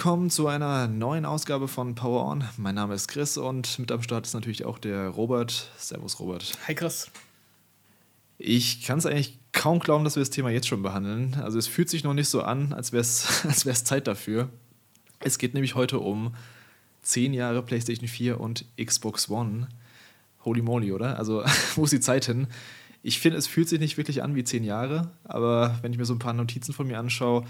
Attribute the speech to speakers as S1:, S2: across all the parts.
S1: willkommen zu einer neuen Ausgabe von Power On. Mein Name ist Chris und mit am Start ist natürlich auch der Robert. Servus, Robert.
S2: Hi, Chris.
S1: Ich kann es eigentlich kaum glauben, dass wir das Thema jetzt schon behandeln. Also es fühlt sich noch nicht so an, als wäre es als Zeit dafür. Es geht nämlich heute um 10 Jahre PlayStation 4 und Xbox One. Holy moly, oder? Also wo ist die Zeit hin? Ich finde, es fühlt sich nicht wirklich an wie 10 Jahre, aber wenn ich mir so ein paar Notizen von mir anschaue,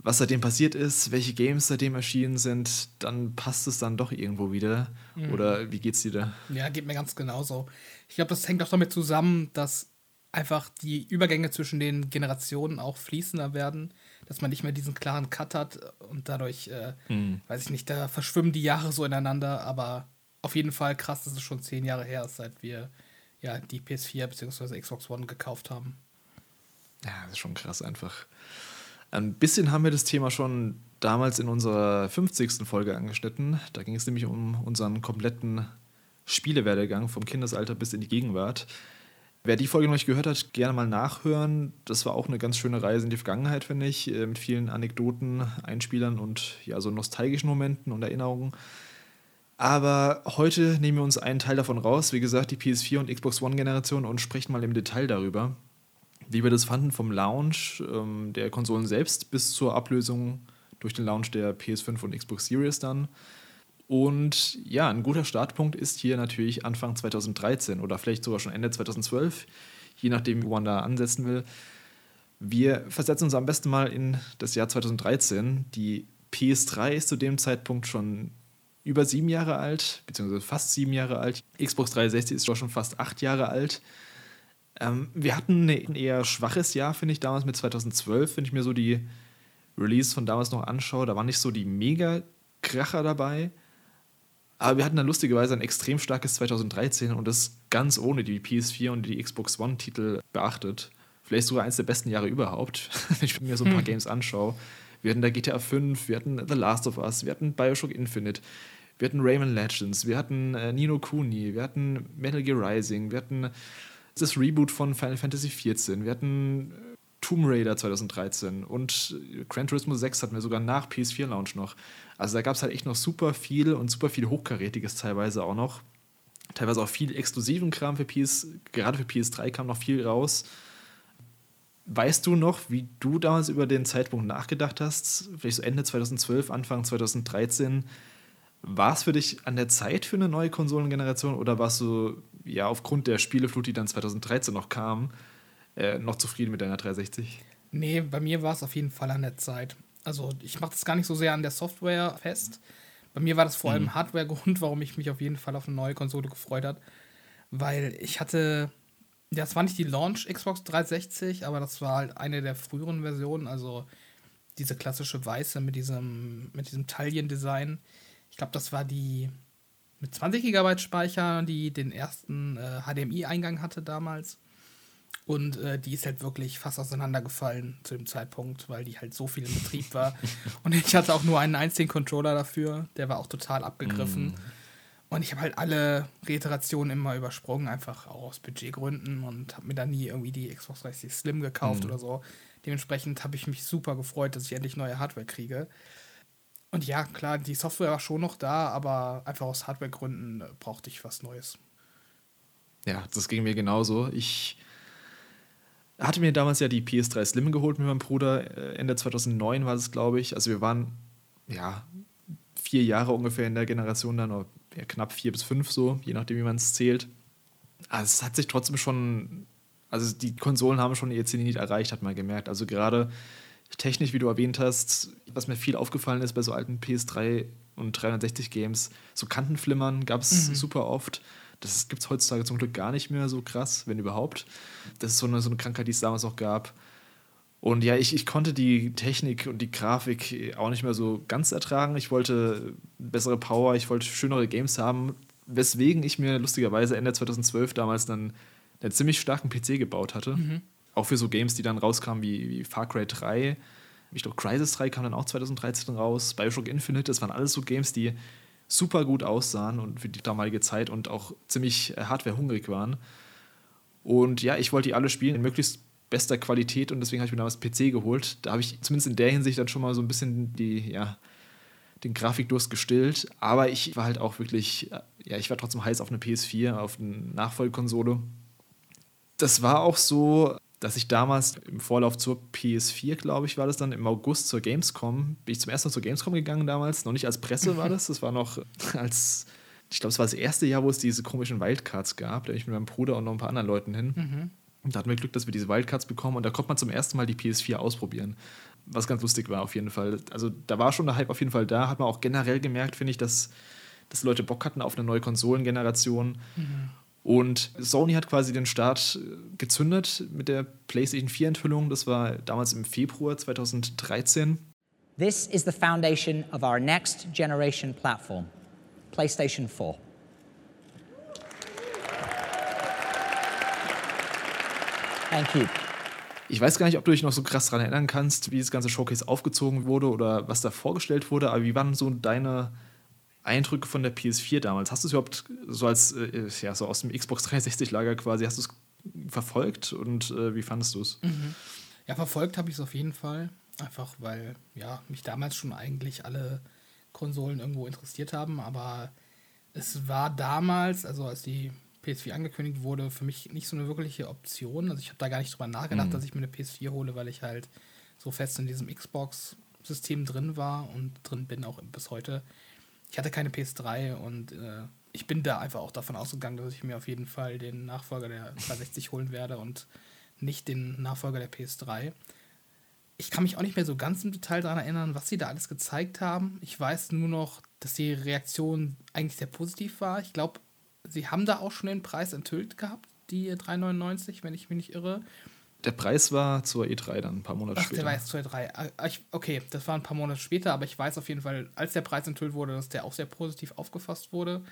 S1: was seitdem passiert ist, welche Games seitdem erschienen sind, dann passt es dann doch irgendwo wieder. Mhm. Oder wie geht's dir da?
S2: Ja, geht mir ganz genauso. Ich glaube, das hängt auch damit zusammen, dass einfach die Übergänge zwischen den Generationen auch fließender werden, dass man nicht mehr diesen klaren Cut hat und dadurch, äh, mhm. weiß ich nicht, da verschwimmen die Jahre so ineinander, aber auf jeden Fall krass, dass es schon zehn Jahre her ist, seit wir ja die PS4 bzw. Xbox One gekauft haben.
S1: Ja, das ist schon krass einfach. Ein bisschen haben wir das Thema schon damals in unserer 50. Folge angeschnitten. Da ging es nämlich um unseren kompletten Spielewerdegang vom Kindesalter bis in die Gegenwart. Wer die Folge noch nicht gehört hat, gerne mal nachhören. Das war auch eine ganz schöne Reise in die Vergangenheit, finde ich, äh, mit vielen Anekdoten, Einspielern und ja, so nostalgischen Momenten und Erinnerungen. Aber heute nehmen wir uns einen Teil davon raus, wie gesagt, die PS4 und Xbox One-Generation und sprechen mal im Detail darüber wie wir das fanden vom Launch ähm, der Konsolen selbst bis zur Ablösung durch den Launch der PS5 und Xbox Series dann. Und ja, ein guter Startpunkt ist hier natürlich Anfang 2013 oder vielleicht sogar schon Ende 2012, je nachdem, wo man da ansetzen will. Wir versetzen uns am besten mal in das Jahr 2013. Die PS3 ist zu dem Zeitpunkt schon über sieben Jahre alt, beziehungsweise fast sieben Jahre alt. Xbox 360 ist schon fast acht Jahre alt. Ähm, wir hatten ein eher schwaches Jahr, finde ich, damals mit 2012, wenn ich mir so die Release von damals noch anschaue. Da waren nicht so die Mega-Kracher dabei. Aber wir hatten dann lustigerweise ein extrem starkes 2013 und das ganz ohne die PS4 und die Xbox One-Titel beachtet. Vielleicht sogar eines der besten Jahre überhaupt, wenn ich mir so ein paar hm. Games anschaue. Wir hatten da GTA 5, wir hatten The Last of Us, wir hatten Bioshock Infinite, wir hatten Rayman Legends, wir hatten äh, Nino Kuni, wir hatten Metal Gear Rising, wir hatten das Reboot von Final Fantasy XIV. Wir hatten äh, Tomb Raider 2013 und äh, Gran Turismo 6 hatten wir sogar nach PS4-Launch noch. Also da gab es halt echt noch super viel und super viel Hochkarätiges teilweise auch noch. Teilweise auch viel exklusiven Kram für PS, gerade für PS3 kam noch viel raus. Weißt du noch, wie du damals über den Zeitpunkt nachgedacht hast? Vielleicht so Ende 2012, Anfang 2013. War es für dich an der Zeit für eine neue Konsolengeneration oder warst du ja aufgrund der Spieleflut, die dann 2013 noch kam, äh, noch zufrieden mit deiner 360?
S2: Nee, bei mir war es auf jeden Fall an der Zeit. Also ich mache das gar nicht so sehr an der Software fest. Bei mir war das vor allem mhm. Hardware-Grund, warum ich mich auf jeden Fall auf eine neue Konsole gefreut habe. Weil ich hatte, ja, das war nicht die Launch Xbox 360, aber das war halt eine der früheren Versionen, also diese klassische weiße mit diesem, mit diesem Taillendesign. Ich glaube, das war die mit 20 GB Speicher, die den ersten äh, HDMI-Eingang hatte damals. Und äh, die ist halt wirklich fast auseinandergefallen zu dem Zeitpunkt, weil die halt so viel in Betrieb war. und ich hatte auch nur einen einzigen Controller dafür, der war auch total abgegriffen. Mm. Und ich habe halt alle Reiterationen immer übersprungen, einfach auch aus Budgetgründen und habe mir dann nie irgendwie die Xbox 360 Slim gekauft mm. oder so. Dementsprechend habe ich mich super gefreut, dass ich endlich neue Hardware kriege. Und ja, klar, die Software war schon noch da, aber einfach aus Hardwaregründen äh, brauchte ich was Neues.
S1: Ja, das ging mir genauso. Ich hatte mir damals ja die PS3 Slim geholt mit meinem Bruder. Äh, Ende 2009 war es, glaube ich. Also wir waren ja vier Jahre ungefähr in der Generation dann, oder knapp vier bis fünf so, je nachdem, wie man es zählt. Also es hat sich trotzdem schon, also die Konsolen haben schon ihr Zenit erreicht, hat man gemerkt. Also gerade technisch, wie du erwähnt hast, was mir viel aufgefallen ist bei so alten PS3 und 360 Games, so Kantenflimmern gab es mhm. super oft. Das gibt es heutzutage zum Glück gar nicht mehr so krass, wenn überhaupt. Das ist so eine, so eine Krankheit, die es damals auch gab. Und ja, ich, ich konnte die Technik und die Grafik auch nicht mehr so ganz ertragen. Ich wollte bessere Power, ich wollte schönere Games haben, weswegen ich mir lustigerweise Ende 2012 damals dann einen ziemlich starken PC gebaut hatte. Mhm. Auch für so Games, die dann rauskamen wie, wie Far Cry 3. Ich glaube, Crisis 3 kam dann auch 2013 raus. Bioshock Infinite, das waren alles so Games, die super gut aussahen und für die damalige Zeit und auch ziemlich äh, hardwarehungrig waren. Und ja, ich wollte die alle spielen in möglichst bester Qualität und deswegen habe ich mir damals PC geholt. Da habe ich zumindest in der Hinsicht dann schon mal so ein bisschen die, ja, den Grafikdurst gestillt. Aber ich war halt auch wirklich, ja, ich war trotzdem heiß auf eine PS4, auf eine Nachfolgekonsole. Das war auch so, dass ich damals im Vorlauf zur PS4, glaube ich, war das dann im August zur Gamescom, bin ich zum ersten Mal zur Gamescom gegangen damals, noch nicht als Presse war das, das war noch als, ich glaube, es war das erste Jahr, wo es diese komischen Wildcards gab, da bin ich mit meinem Bruder und noch ein paar anderen Leuten hin. Mhm. Und da hatten wir Glück, dass wir diese Wildcards bekommen und da konnte man zum ersten Mal die PS4 ausprobieren. Was ganz lustig war auf jeden Fall. Also da war schon der Hype auf jeden Fall da. Hat man auch generell gemerkt, finde ich, dass, dass Leute Bock hatten auf eine neue Konsolengeneration. Mhm. Und Sony hat quasi den Start gezündet mit der PlayStation 4 Enthüllung. Das war damals im Februar 2013.
S3: This is the foundation of our next generation platform, PlayStation 4. Thank you.
S1: Ich weiß gar nicht, ob du dich noch so krass daran erinnern kannst, wie das ganze Showcase aufgezogen wurde oder was da vorgestellt wurde, aber wie waren so deine Eindrücke von der PS4 damals? Hast du es überhaupt so als, äh, ja, so aus dem Xbox 360-Lager quasi, hast du es verfolgt und äh, wie fandest du es?
S2: Mhm. Ja, verfolgt habe ich es auf jeden Fall. Einfach weil, ja, mich damals schon eigentlich alle Konsolen irgendwo interessiert haben, aber es war damals, also als die PS4 angekündigt wurde, für mich nicht so eine wirkliche Option. Also ich habe da gar nicht drüber nachgedacht, mhm. dass ich mir eine PS4 hole, weil ich halt so fest in diesem Xbox-System drin war und drin bin auch bis heute. Ich hatte keine PS3 und äh, ich bin da einfach auch davon ausgegangen, dass ich mir auf jeden Fall den Nachfolger der 360 holen werde und nicht den Nachfolger der PS3. Ich kann mich auch nicht mehr so ganz im Detail daran erinnern, was sie da alles gezeigt haben. Ich weiß nur noch, dass die Reaktion eigentlich sehr positiv war. Ich glaube, sie haben da auch schon den Preis enthüllt gehabt, die 3,99, wenn ich mich nicht irre.
S1: Der Preis war zur E3 dann ein paar Monate
S2: Ach,
S1: später.
S2: Der war jetzt zur E3. Ah, ich, okay, das war ein paar Monate später, aber ich weiß auf jeden Fall, als der Preis enthüllt wurde, dass der auch sehr positiv aufgefasst wurde.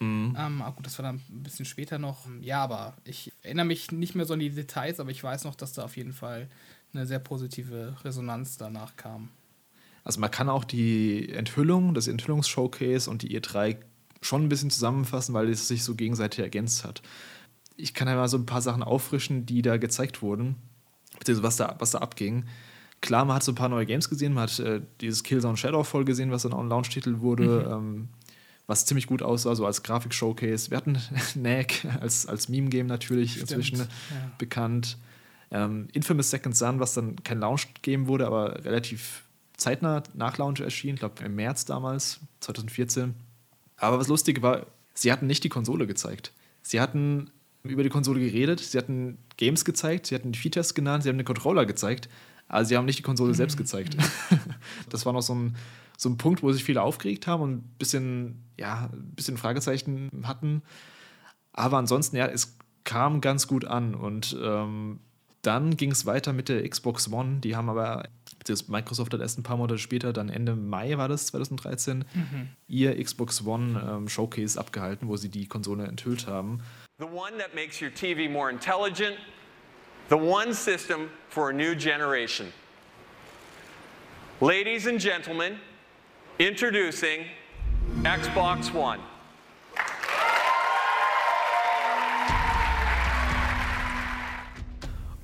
S2: Mhm. Ähm, ah, gut, das war dann ein bisschen später noch. Ja, aber ich erinnere mich nicht mehr so an die Details, aber ich weiß noch, dass da auf jeden Fall eine sehr positive Resonanz danach kam.
S1: Also man kann auch die Enthüllung, das Enthüllungsshowcase und die E3 schon ein bisschen zusammenfassen, weil es sich so gegenseitig ergänzt hat. Ich kann ja mal so ein paar Sachen auffrischen, die da gezeigt wurden, beziehungsweise was da, was da abging. Klar, man hat so ein paar neue Games gesehen, man hat äh, dieses Killzone Shadowfall gesehen, was dann auch ein Launch-Titel wurde, mhm. ähm, was ziemlich gut aussah, so als Grafik-Showcase. Wir hatten Knack als, als Meme-Game natürlich Stimmt. inzwischen ja. bekannt. Ähm, Infamous Second Son, was dann kein Launch-Game wurde, aber relativ zeitnah nach Launch erschien, ich glaube im März damals, 2014. Aber was lustig war, sie hatten nicht die Konsole gezeigt. Sie hatten über die Konsole geredet, sie hatten Games gezeigt, sie hatten die Features genannt, sie haben den Controller gezeigt, aber sie haben nicht die Konsole mhm. selbst gezeigt. das war noch so ein, so ein Punkt, wo sich viele aufgeregt haben und ein bisschen, ja, ein bisschen Fragezeichen hatten. Aber ansonsten, ja, es kam ganz gut an und ähm, dann ging es weiter mit der Xbox One. Die haben aber, Microsoft hat erst ein paar Monate später, dann Ende Mai war das, 2013, mhm. ihr Xbox One ähm, Showcase abgehalten, wo sie die Konsole enthüllt haben. The one that makes your TV more intelligent. The one system for a new generation. Ladies and gentlemen, introducing Xbox One.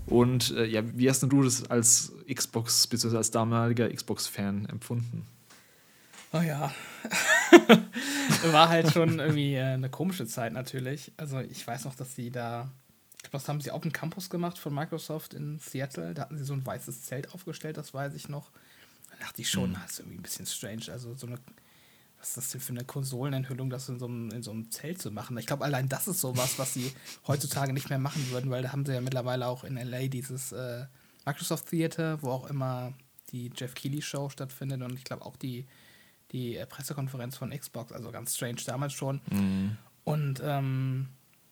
S1: Und äh, ja, wie hast du das als Xbox, bzw. als damaliger Xbox-Fan empfunden?
S2: Oh ja. War halt schon irgendwie äh, eine komische Zeit natürlich. Also ich weiß noch, dass sie da, ich glaube, das haben sie auf dem Campus gemacht von Microsoft in Seattle. Da hatten sie so ein weißes Zelt aufgestellt, das weiß ich noch. Da dachte ich schon, mhm. das ist irgendwie ein bisschen strange. Also so eine was ist das denn für eine Konsolenenthüllung, das in so einem, in so einem Zelt zu machen? Ich glaube, allein das ist sowas, was sie heutzutage nicht mehr machen würden, weil da haben sie ja mittlerweile auch in LA dieses äh, Microsoft Theater, wo auch immer die Jeff Keighley Show stattfindet und ich glaube auch die, die äh, Pressekonferenz von Xbox, also ganz strange damals schon. Mhm. Und ähm,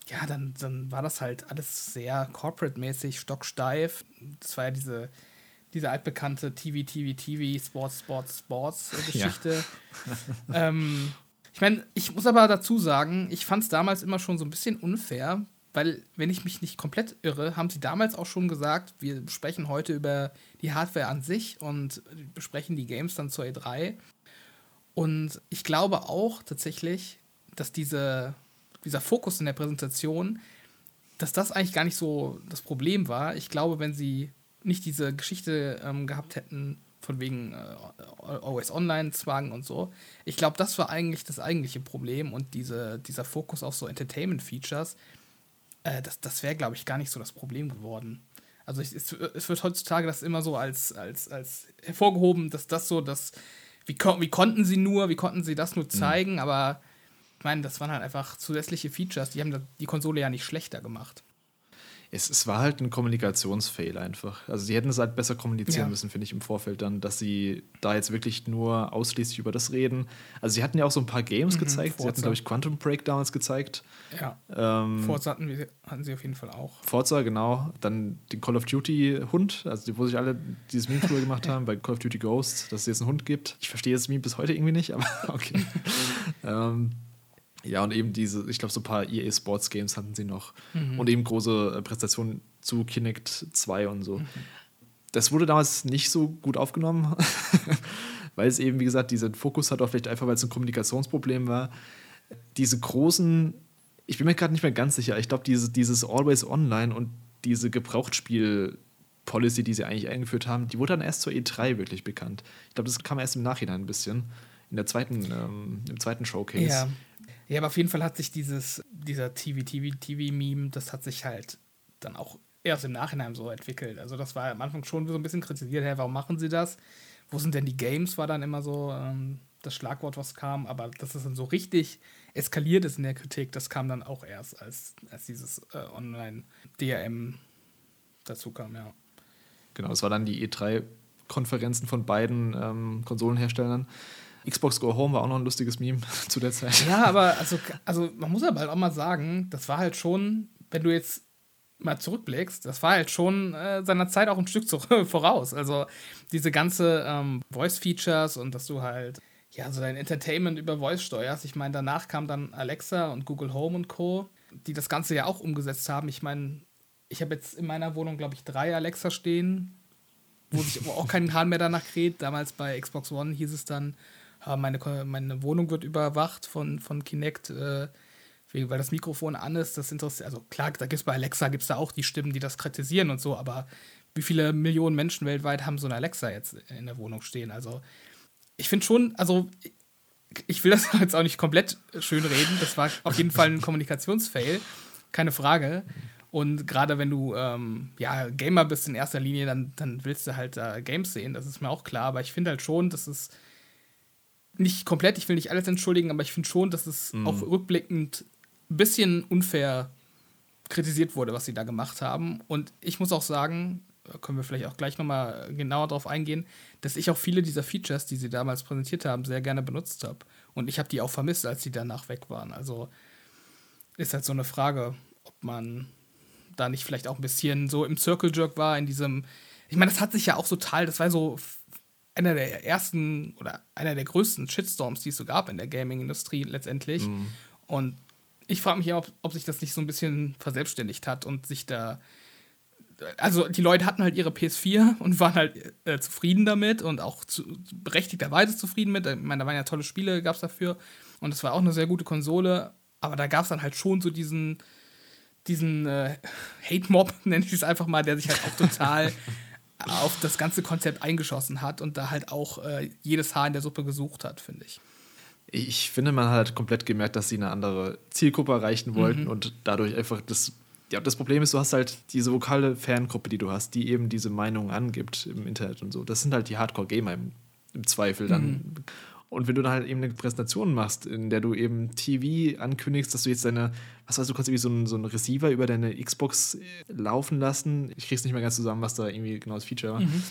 S2: ja, dann, dann war das halt alles sehr corporate-mäßig, stocksteif. Das war ja diese diese altbekannte TV, TV, TV, Sports, Sports, Sports Geschichte. Ja. ähm, ich meine, ich muss aber dazu sagen, ich fand es damals immer schon so ein bisschen unfair, weil, wenn ich mich nicht komplett irre, haben sie damals auch schon gesagt, wir sprechen heute über die Hardware an sich und besprechen die Games dann zur E3. Und ich glaube auch tatsächlich, dass diese, dieser Fokus in der Präsentation dass das eigentlich gar nicht so das Problem war. Ich glaube, wenn sie nicht diese Geschichte ähm, gehabt hätten, von wegen äh, Always Online-Zwang und so. Ich glaube, das war eigentlich das eigentliche Problem und diese, dieser Fokus auf so Entertainment-Features, äh, das, das wäre, glaube ich, gar nicht so das Problem geworden. Also ich, es, es, wird heutzutage das immer so als, als, als hervorgehoben, dass das so das, wie, wie konnten sie nur, wie konnten sie das nur mhm. zeigen, mhm. aber ich meine, das waren halt einfach zusätzliche Features, die haben die Konsole ja nicht schlechter gemacht
S1: es, es war halt ein Kommunikationsfail einfach. Also sie hätten es halt besser kommunizieren ja. müssen, finde ich, im Vorfeld dann, dass sie da jetzt wirklich nur ausschließlich über das reden. Also sie hatten ja auch so ein paar Games mhm, gezeigt. Forza. Sie hatten, glaube ich, Quantum Break damals gezeigt.
S2: Ja. Ähm, Forza hatten, wir, hatten sie auf jeden Fall auch.
S1: Forza, genau. Dann den Call of Duty Hund, also wo sich alle dieses Meme tour gemacht haben bei Call of Duty Ghost, dass es jetzt einen Hund gibt. Ich verstehe das Meme bis heute irgendwie nicht, aber okay. ähm, ja, und eben diese, ich glaube, so ein paar EA Sports Games hatten sie noch. Mhm. Und eben große äh, Präsentationen zu Kinect 2 und so. Mhm. Das wurde damals nicht so gut aufgenommen, weil es eben, wie gesagt, diesen Fokus hat, auch vielleicht einfach, weil es ein Kommunikationsproblem war. Diese großen, ich bin mir gerade nicht mehr ganz sicher, ich glaube, diese, dieses Always Online und diese Gebrauchtspiel-Policy, die sie eigentlich eingeführt haben, die wurde dann erst zur E3 wirklich bekannt. Ich glaube, das kam erst im Nachhinein ein bisschen. In der zweiten, ähm, im zweiten Showcase.
S2: Ja. Ja, aber auf jeden Fall hat sich dieses, dieser TV-TV-TV-Meme, das hat sich halt dann auch erst im Nachhinein so entwickelt. Also das war am Anfang schon so ein bisschen kritisiert, hey, warum machen sie das? Wo sind denn die Games, war dann immer so ähm, das Schlagwort, was kam. Aber dass es dann so richtig eskaliert ist in der Kritik, das kam dann auch erst, als, als dieses äh, Online-DRM dazu kam, ja.
S1: Genau, es war dann die E3-Konferenzen von beiden ähm, Konsolenherstellern. Xbox Go Home war auch noch ein lustiges Meme zu der Zeit.
S2: Ja, aber also, also man muss aber halt auch mal sagen, das war halt schon, wenn du jetzt mal zurückblickst, das war halt schon äh, seiner Zeit auch ein Stück voraus. Also diese ganze ähm, Voice-Features und dass du halt ja so dein Entertainment über Voice steuerst. Ich meine, danach kam dann Alexa und Google Home und Co., die das Ganze ja auch umgesetzt haben. Ich meine, ich habe jetzt in meiner Wohnung, glaube ich, drei Alexa stehen, wo sich auch kein Hahn mehr danach kräht. Damals bei Xbox One hieß es dann, meine, meine Wohnung wird überwacht von, von Kinect, äh, weil das Mikrofon an ist. Das interessiert, also klar, da gibt es bei Alexa gibt's da auch die Stimmen, die das kritisieren und so, aber wie viele Millionen Menschen weltweit haben so eine Alexa jetzt in der Wohnung stehen? Also ich finde schon, also ich will das jetzt auch nicht komplett schön reden. Das war auf jeden Fall ein Kommunikationsfail, keine Frage. Und gerade wenn du ähm, ja, Gamer bist in erster Linie, dann, dann willst du halt äh, Games sehen, das ist mir auch klar. Aber ich finde halt schon, dass es nicht komplett, ich will nicht alles entschuldigen, aber ich finde schon, dass es mhm. auch rückblickend ein bisschen unfair kritisiert wurde, was sie da gemacht haben. Und ich muss auch sagen, können wir vielleicht auch gleich nochmal genauer darauf eingehen, dass ich auch viele dieser Features, die sie damals präsentiert haben, sehr gerne benutzt habe. Und ich habe die auch vermisst, als sie danach weg waren. Also ist halt so eine Frage, ob man da nicht vielleicht auch ein bisschen so im Circle Jerk war, in diesem. Ich meine, das hat sich ja auch total, das war so einer der ersten oder einer der größten Shitstorms, die es so gab in der Gaming-Industrie letztendlich. Mhm. Und ich frage mich ja, ob, ob sich das nicht so ein bisschen verselbstständigt hat und sich da. Also die Leute hatten halt ihre PS4 und waren halt äh, zufrieden damit und auch zu, berechtigterweise zufrieden mit. Ich meine, da waren ja tolle Spiele, gab es dafür. Und es war auch eine sehr gute Konsole. Aber da gab es dann halt schon so diesen, diesen äh, Hate-Mob, nenne ich es einfach mal, der sich halt auch total auf das ganze Konzept eingeschossen hat und da halt auch äh, jedes Haar in der Suppe gesucht hat, finde ich.
S1: Ich finde, man hat komplett gemerkt, dass sie eine andere Zielgruppe erreichen wollten mhm. und dadurch einfach das. Ja, das Problem ist, du hast halt diese vokale Fangruppe, die du hast, die eben diese Meinung angibt im Internet und so. Das sind halt die Hardcore-Gamer im, im, Zweifel dann. Mhm. Und wenn du dann halt eben eine Präsentation machst, in der du eben TV ankündigst, dass du jetzt deine, was weißt du, kannst irgendwie so einen, so einen Receiver über deine Xbox äh, laufen lassen. Ich krieg's nicht mehr ganz zusammen, was da irgendwie genau das Feature war. Mhm.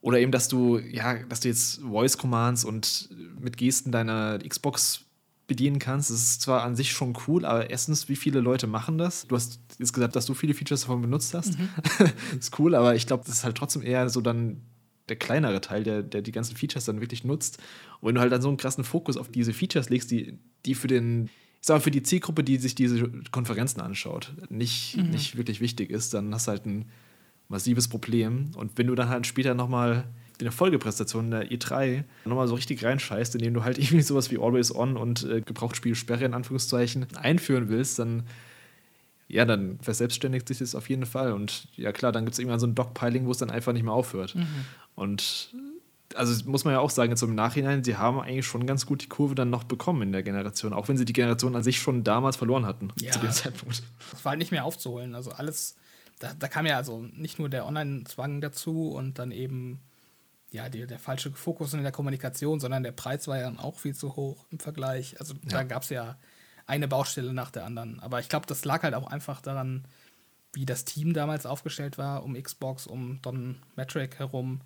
S1: Oder eben, dass du, ja, dass du jetzt Voice Commands und mit Gesten deiner Xbox bedienen kannst. Das ist zwar an sich schon cool, aber erstens, wie viele Leute machen das? Du hast jetzt gesagt, dass du viele Features davon benutzt hast. Mhm. ist cool, aber ich glaube, das ist halt trotzdem eher so dann der kleinere Teil, der, der die ganzen Features dann wirklich nutzt. Und wenn du halt dann so einen krassen Fokus auf diese Features legst, die, die für den, ich sag mal, für die Zielgruppe, die sich diese Konferenzen anschaut, nicht, mhm. nicht wirklich wichtig ist, dann hast du halt ein massives Problem. Und wenn du dann halt später nochmal in der Folgepräsentation der E3 nochmal so richtig reinscheißt, indem du halt irgendwie sowas wie Always On und äh, Gebrauchtspielsperre in Anführungszeichen einführen willst, dann ja, dann verselbstständigt sich das auf jeden Fall. Und ja, klar, dann gibt es irgendwann so ein Dogpiling, wo es dann einfach nicht mehr aufhört. Mhm. Und also muss man ja auch sagen, jetzt im Nachhinein, sie haben eigentlich schon ganz gut die Kurve dann noch bekommen in der Generation, auch wenn sie die Generation an sich schon damals verloren hatten
S2: ja, zu dem Zeitpunkt. Das war halt nicht mehr aufzuholen. Also alles, da, da kam ja also nicht nur der Online-Zwang dazu und dann eben ja, die, der falsche Fokus in der Kommunikation, sondern der Preis war ja dann auch viel zu hoch im Vergleich. Also da gab es ja eine Baustelle nach der anderen. Aber ich glaube, das lag halt auch einfach daran, wie das Team damals aufgestellt war, um Xbox, um Don Metric herum.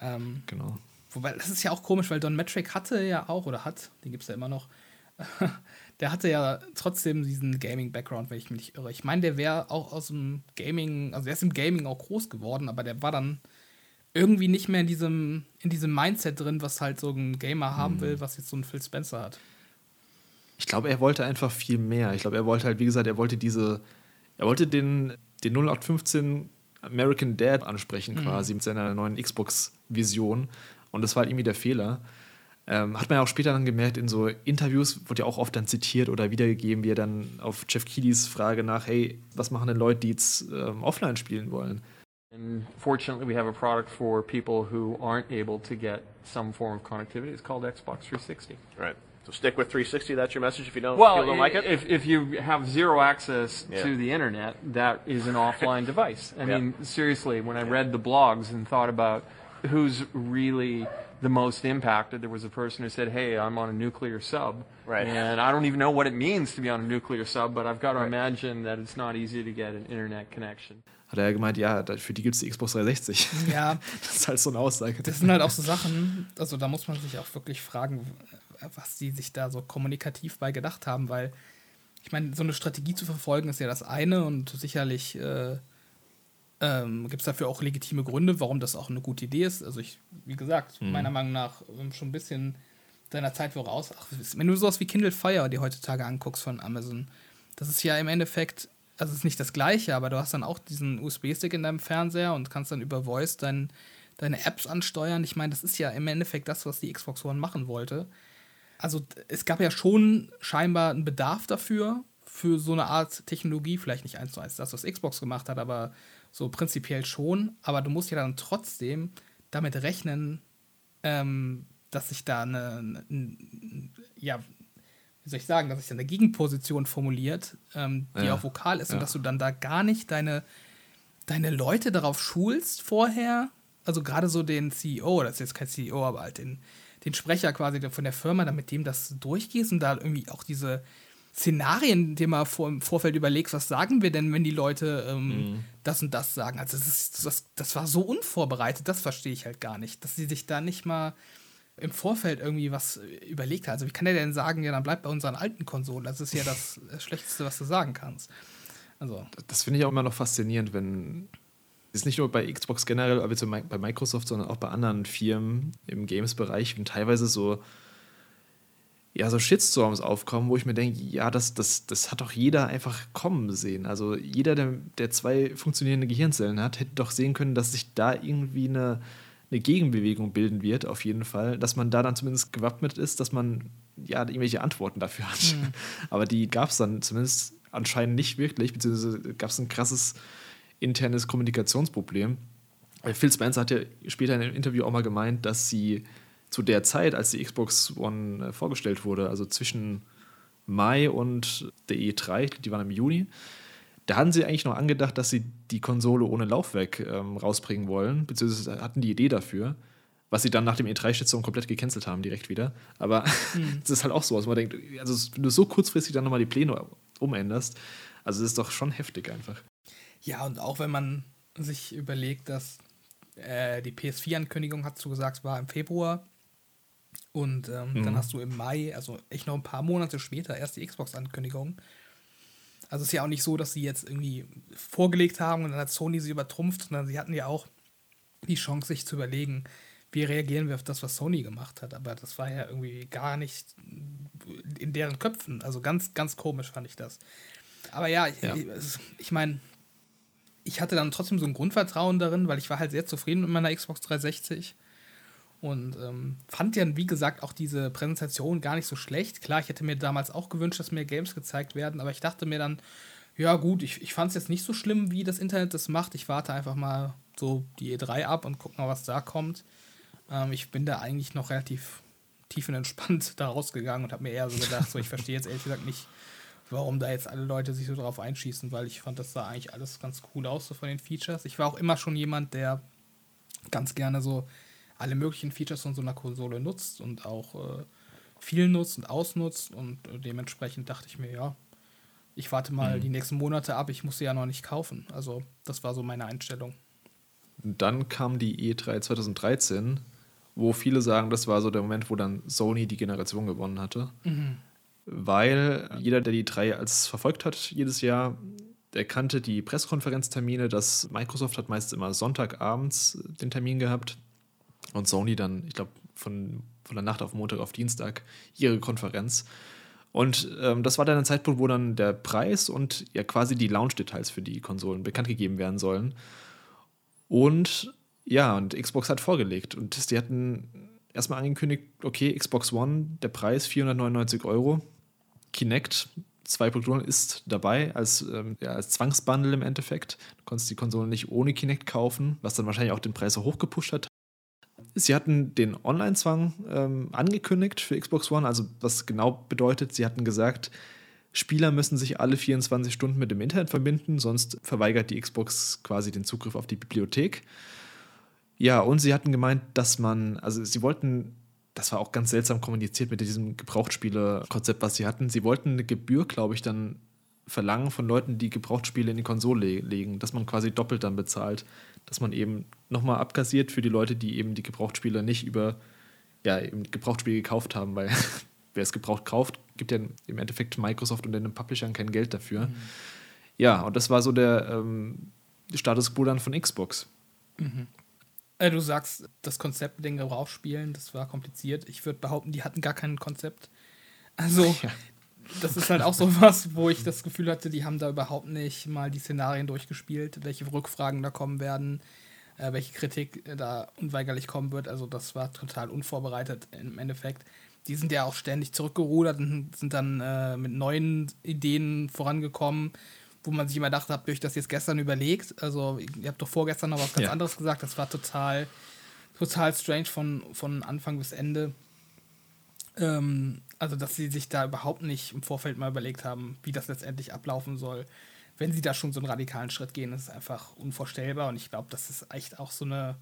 S2: Ähm,
S1: genau.
S2: Wobei, das ist ja auch komisch, weil Don Metric hatte ja auch, oder hat, den gibt es ja immer noch, der hatte ja trotzdem diesen Gaming-Background, wenn ich mich nicht irre. Ich meine, der wäre auch aus dem Gaming, also der ist im Gaming auch groß geworden, aber der war dann irgendwie nicht mehr in diesem, in diesem Mindset drin, was halt so ein Gamer haben mhm. will, was jetzt so ein Phil Spencer hat.
S1: Ich glaube, er wollte einfach viel mehr. Ich glaube, er wollte halt, wie gesagt, er wollte diese, er wollte den, den 0815 American Dad ansprechen, mhm. quasi mit seiner neuen Xbox-Vision. Und das war halt irgendwie der Fehler. Ähm, hat man ja auch später dann gemerkt, in so Interviews wurde ja auch oft dann zitiert oder wiedergegeben, wie er dann auf Jeff Keighley's Frage nach, hey, was machen denn Leute, die jetzt ähm, offline spielen wollen?
S4: And fortunately, we have a product for people who aren't able to get some form of connectivity. It's called Xbox 360.
S5: Right. So stick with 360. That's your message. If you don't,
S4: well,
S5: don't like it,
S4: if if you have zero access yeah. to the internet, that is an offline device. I yep. mean, seriously, when I read the blogs and thought about who's really the most impacted. There was a person who said, "Hey, I'm on a nuclear sub, right. and I don't even know what it means to be on a nuclear sub, but I've got to right. imagine that it's not easy to get an internet connection."
S1: Hat er gemeint, ja, für die gibt es die Xbox 360.
S2: Ja.
S1: das ist halt so eine Aussage.
S2: Das sind halt auch so Sachen, also da muss man sich auch wirklich fragen, was die sich da so kommunikativ bei gedacht haben, weil ich meine, so eine Strategie zu verfolgen ist ja das eine und sicherlich äh, ähm, gibt es dafür auch legitime Gründe, warum das auch eine gute Idee ist. Also ich, wie gesagt, mhm. meiner Meinung nach ähm, schon ein bisschen deiner Zeit voraus. Ach, wenn du sowas wie Kindle Fire dir heutzutage anguckst von Amazon, das ist ja im Endeffekt, also es ist nicht das gleiche, aber du hast dann auch diesen USB-Stick in deinem Fernseher und kannst dann über Voice dein, deine Apps ansteuern. Ich meine, das ist ja im Endeffekt das, was die Xbox One machen wollte. Also es gab ja schon scheinbar einen Bedarf dafür, für so eine Art Technologie, vielleicht nicht eins zu eins das, was Xbox gemacht hat, aber so prinzipiell schon, aber du musst ja dann trotzdem damit rechnen, ähm, dass sich da eine, eine, ja, wie soll ich sagen, dass sich da eine Gegenposition formuliert, ähm, die ja. auch vokal ist ja. und dass du dann da gar nicht deine, deine Leute darauf schulst vorher, also gerade so den CEO, das ist jetzt kein CEO, aber halt den, den Sprecher quasi von der Firma, damit dem das durchgehst und da irgendwie auch diese, Szenarien, die man vor, im Vorfeld überlegst, was sagen wir denn, wenn die Leute ähm, mhm. das und das sagen. Also das, ist, das, das war so unvorbereitet, das verstehe ich halt gar nicht, dass sie sich da nicht mal im Vorfeld irgendwie was überlegt hat. Also wie kann der denn sagen, ja, dann bleibt bei unseren alten Konsolen. Das ist ja das Schlechteste, was du sagen kannst. Also.
S1: Das finde ich auch immer noch faszinierend, wenn ist nicht nur bei Xbox generell, aber bei Microsoft, sondern auch bei anderen Firmen im Games-Bereich und teilweise so ja, so Shitstorms aufkommen, wo ich mir denke, ja, das, das, das hat doch jeder einfach kommen sehen. Also jeder, der, der zwei funktionierende Gehirnzellen hat, hätte doch sehen können, dass sich da irgendwie eine, eine Gegenbewegung bilden wird, auf jeden Fall, dass man da dann zumindest gewappnet ist, dass man ja irgendwelche Antworten dafür hat. Mhm. Aber die gab es dann zumindest anscheinend nicht wirklich, beziehungsweise gab es ein krasses internes Kommunikationsproblem. Phil Spencer hat ja später in einem Interview auch mal gemeint, dass sie zu der Zeit, als die Xbox One äh, vorgestellt wurde, also zwischen Mai und der E3, die waren im Juni, da hatten sie eigentlich noch angedacht, dass sie die Konsole ohne Laufwerk ähm, rausbringen wollen, beziehungsweise hatten die Idee dafür, was sie dann nach dem E3-Station komplett gecancelt haben, direkt wieder. Aber mhm. das ist halt auch so, was man denkt, also wenn du so kurzfristig dann nochmal die Pläne umänderst, also das ist doch schon heftig einfach.
S2: Ja, und auch wenn man sich überlegt, dass äh, die PS4-Ankündigung, hast du gesagt, war im Februar und ähm, mhm. dann hast du im Mai, also echt noch ein paar Monate später, erst die Xbox-Ankündigung. Also es ist ja auch nicht so, dass sie jetzt irgendwie vorgelegt haben und dann hat Sony sie übertrumpft, sondern sie hatten ja auch die Chance, sich zu überlegen, wie reagieren wir auf das, was Sony gemacht hat. Aber das war ja irgendwie gar nicht in deren Köpfen. Also ganz, ganz komisch fand ich das. Aber ja, ja. ich, ich meine, ich hatte dann trotzdem so ein Grundvertrauen darin, weil ich war halt sehr zufrieden mit meiner Xbox 360. Und ähm, fand ja, wie gesagt, auch diese Präsentation gar nicht so schlecht. Klar, ich hätte mir damals auch gewünscht, dass mehr Games gezeigt werden, aber ich dachte mir dann, Ja, gut, ich, ich fand es jetzt nicht so schlimm, wie das Internet das macht. Ich warte einfach mal so die E3 ab und guck mal, was da kommt. Ähm, ich bin da eigentlich noch relativ tiefenentspannt da rausgegangen und habe mir eher so gedacht, so ich verstehe jetzt ehrlich gesagt nicht, warum da jetzt alle Leute sich so drauf einschießen, weil ich fand, das sah eigentlich alles ganz cool aus, so von den Features. Ich war auch immer schon jemand, der ganz gerne so alle möglichen Features von so einer Konsole nutzt und auch äh, viel nutzt und ausnutzt und äh, dementsprechend dachte ich mir, ja, ich warte mal mhm. die nächsten Monate ab, ich muss sie ja noch nicht kaufen. Also das war so meine Einstellung.
S1: Dann kam die E3 2013, wo viele sagen, das war so der Moment, wo dann Sony die Generation gewonnen hatte. Mhm weil jeder, der die drei als verfolgt hat, jedes Jahr, der kannte die Pressekonferenztermine, dass Microsoft hat meist immer Sonntagabends den Termin gehabt und Sony dann, ich glaube, von, von der Nacht auf Montag auf Dienstag ihre Konferenz. Und ähm, das war dann ein Zeitpunkt, wo dann der Preis und ja quasi die Launch-Details für die Konsolen bekannt gegeben werden sollen. Und ja, und Xbox hat vorgelegt. Und sie hatten erstmal angekündigt, okay, Xbox One, der Preis 499 Euro. Kinect 2.0 ist dabei als, ähm, ja, als Zwangsbundle im Endeffekt. Du konntest die Konsole nicht ohne Kinect kaufen, was dann wahrscheinlich auch den Preis so hochgepusht hat. Sie hatten den Online-Zwang ähm, angekündigt für Xbox One, also was genau bedeutet, sie hatten gesagt, Spieler müssen sich alle 24 Stunden mit dem Internet verbinden, sonst verweigert die Xbox quasi den Zugriff auf die Bibliothek. Ja, und sie hatten gemeint, dass man, also sie wollten das war auch ganz seltsam kommuniziert mit diesem Gebrauchtspiele-Konzept, was sie hatten. Sie wollten eine Gebühr, glaube ich, dann verlangen von Leuten, die Gebrauchtspiele in die Konsole legen, dass man quasi doppelt dann bezahlt, dass man eben nochmal abkassiert für die Leute, die eben die Gebrauchtspiele nicht über ja, eben Gebrauchtspiele gekauft haben, weil wer es gebraucht kauft, gibt ja im Endeffekt Microsoft und den Publishern kein Geld dafür. Mhm. Ja, und das war so der ähm, Status quo dann von Xbox.
S2: Mhm. Äh, du sagst, das Konzept mit den Gebrauchsspielen, das war kompliziert. Ich würde behaupten, die hatten gar kein Konzept. Also, ja. das ist halt auch so was, wo ich das Gefühl hatte, die haben da überhaupt nicht mal die Szenarien durchgespielt, welche Rückfragen da kommen werden, äh, welche Kritik da unweigerlich kommen wird. Also, das war total unvorbereitet im Endeffekt. Die sind ja auch ständig zurückgerudert und sind dann äh, mit neuen Ideen vorangekommen wo man sich immer dachte, habt ihr euch das jetzt gestern überlegt? Also, ihr habt doch vorgestern noch was ganz ja. anderes gesagt. Das war total, total strange von, von Anfang bis Ende. Ähm, also, dass sie sich da überhaupt nicht im Vorfeld mal überlegt haben, wie das letztendlich ablaufen soll. Wenn sie da schon so einen radikalen Schritt gehen, ist einfach unvorstellbar. Und ich glaube, das ist echt auch so eine.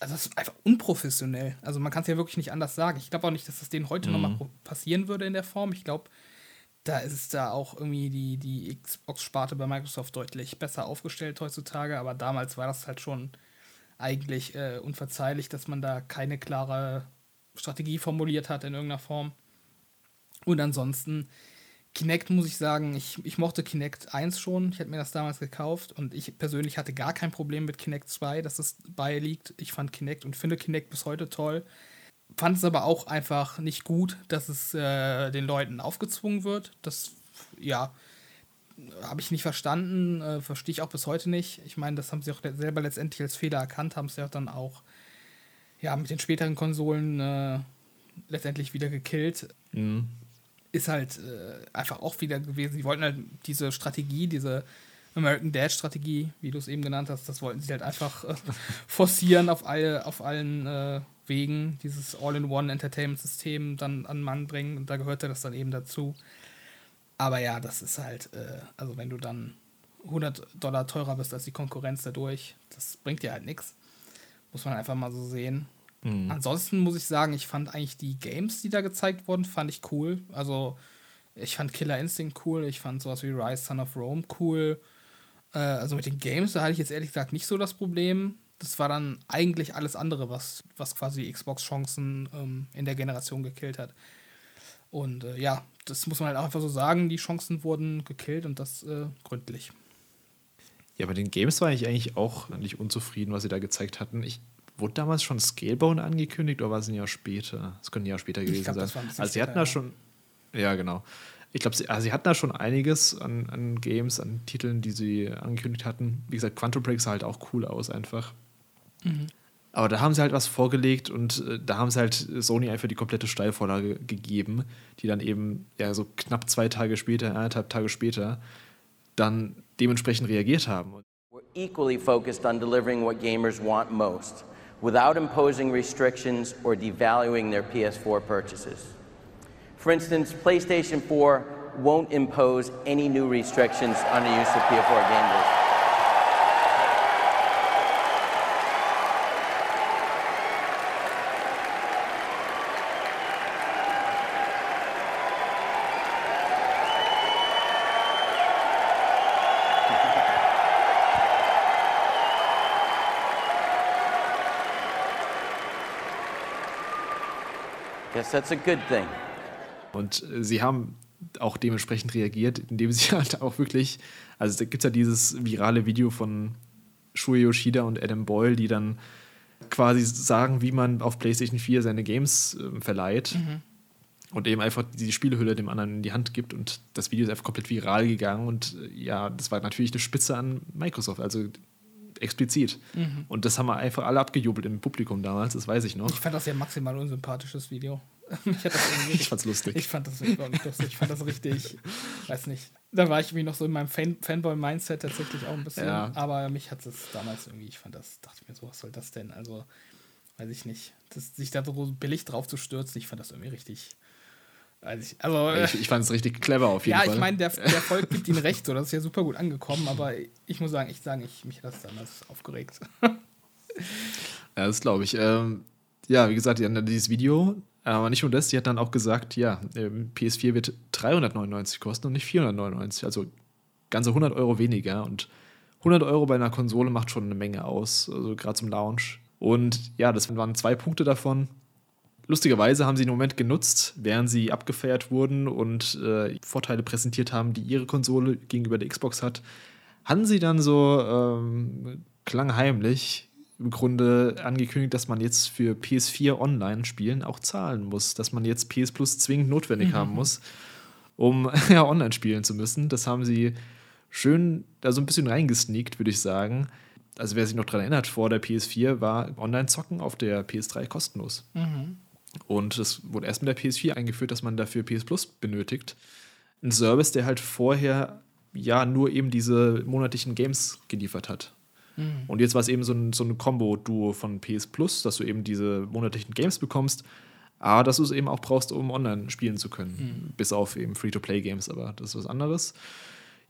S2: Also, das ist einfach unprofessionell. Also, man kann es ja wirklich nicht anders sagen. Ich glaube auch nicht, dass das denen heute mhm. nochmal passieren würde in der Form. Ich glaube, da ist da auch irgendwie die, die Xbox-Sparte bei Microsoft deutlich besser aufgestellt heutzutage, aber damals war das halt schon eigentlich äh, unverzeihlich, dass man da keine klare Strategie formuliert hat in irgendeiner Form. Und ansonsten, Kinect muss ich sagen, ich, ich mochte Kinect 1 schon, ich hätte mir das damals gekauft und ich persönlich hatte gar kein Problem mit Kinect 2, dass es beiliegt. Ich fand Kinect und finde Kinect bis heute toll fand es aber auch einfach nicht gut, dass es äh, den Leuten aufgezwungen wird. Das, ja, habe ich nicht verstanden, äh, verstehe ich auch bis heute nicht. Ich meine, das haben sie auch selber letztendlich als Fehler erkannt, haben sie auch dann auch ja, mit den späteren Konsolen äh, letztendlich wieder gekillt. Mhm. Ist halt äh, einfach auch wieder gewesen. Sie wollten halt diese Strategie, diese American Dad Strategie, wie du es eben genannt hast, das wollten sie halt einfach äh, forcieren auf, alle, auf allen äh, wegen dieses All-in-One-Entertainment-System dann an Mann bringen. Und da gehörte das dann eben dazu. Aber ja, das ist halt, äh, also wenn du dann 100 Dollar teurer bist als die Konkurrenz dadurch, das bringt dir halt nichts. Muss man einfach mal so sehen. Mhm. Ansonsten muss ich sagen, ich fand eigentlich die Games, die da gezeigt wurden, fand ich cool. Also ich fand Killer Instinct cool, ich fand sowas wie Rise Son of Rome cool. Äh, also mit den Games, da hatte ich jetzt ehrlich gesagt nicht so das Problem das war dann eigentlich alles andere, was, was quasi Xbox-Chancen ähm, in der Generation gekillt hat. Und äh, ja, das muss man halt auch einfach so sagen, die Chancen wurden gekillt und das äh, gründlich.
S1: Ja, bei den Games war ich eigentlich auch nicht unzufrieden, was sie da gezeigt hatten. Ich wurde damals schon Scalebound angekündigt oder war es ein Jahr später? Es könnte ein Jahr später gewesen glaub, sein. also sie hatten da schon, ja genau. Ich glaube, sie, also sie hatten da schon einiges an, an Games, an Titeln, die sie angekündigt hatten. Wie gesagt, Quantum Break sah halt auch cool aus einfach. Mhm. Aber da haben sie halt was vorgelegt und äh, da haben sie halt Sony einfach die komplette Steilvorlage gegeben, die dann eben ja so knapp zwei Tage später, eineinhalb Tage später, dann dementsprechend reagiert haben.
S6: We're equally focused on delivering what gamers want most, without imposing restrictions or devaluing their PS4 purchases. For instance, PlayStation 4 won't impose any new restrictions on the use of PS4 gamers. Guess that's a good thing.
S1: Und äh, sie haben auch dementsprechend reagiert, indem sie halt auch wirklich, also da gibt es ja dieses virale Video von Shuei Yoshida und Adam Boyle, die dann quasi sagen, wie man auf PlayStation 4 seine Games äh, verleiht. Und eben einfach die Spielehülle dem anderen in die Hand gibt. Und das Video ist einfach komplett viral gegangen. Und äh, ja, das war natürlich eine Spitze an Microsoft, also explizit. Und das haben wir einfach alle abgejubelt im Publikum damals, das weiß ich noch.
S2: Ich fand das ja maximal unsympathisches Video. Ich, hat das irgendwie,
S1: Ich fand's lustig.
S2: Ich fand das wirklich lustig. Ich fand das richtig, weiß nicht. Da war ich irgendwie noch so in meinem Fan Fanboy-Mindset tatsächlich auch ein bisschen.
S1: Ja.
S2: Aber mich hat es damals irgendwie, ich fand das, dachte ich mir so, was soll das denn? Also, weiß ich nicht. Das, sich da so billig drauf zu stürzen, ich fand das irgendwie richtig. Also, äh,
S1: Ich, ich fand es richtig clever auf jeden
S2: ja,
S1: Fall.
S2: ich meine, der, der Volk gibt ihm recht, so, das ist ja super gut angekommen, aber ich muss sagen, ich sagen, ich, mich hat das damals aufgeregt.
S1: Ja, das glaube ich. Ähm, ja, wie gesagt, die dann dieses Video. Aber nicht nur das, die hat dann auch gesagt, ja, ähm, PS4 wird 399 kosten und nicht 499. Also ganze 100 Euro weniger. Und 100 Euro bei einer Konsole macht schon eine Menge aus, also gerade zum Launch. Und ja, das waren zwei Punkte davon. Lustigerweise haben sie den Moment genutzt, während sie abgefeiert wurden und äh, Vorteile präsentiert haben, die ihre Konsole gegenüber der Xbox hat, haben sie dann so ähm, klangheimlich im Grunde angekündigt, dass man jetzt für PS4 Online-Spielen auch zahlen muss, dass man jetzt PS Plus zwingend notwendig haben muss, um ja, online spielen zu müssen. Das haben sie schön da so ein bisschen reingesneakt, würde ich sagen. Also wer sich noch daran erinnert, vor der PS4 war Online-Zocken auf der PS3 kostenlos. Und es wurde erst mit der PS4 eingeführt, dass man dafür PS Plus benötigt. Ein Service, der halt vorher ja nur eben diese monatlichen Games geliefert hat. Und jetzt war es eben so ein, so ein Combo-Duo von PS Plus, dass du eben diese monatlichen Games bekommst, aber dass du es eben auch brauchst, um online spielen zu können. Bis auf eben Free-to-Play-Games, aber das ist was anderes.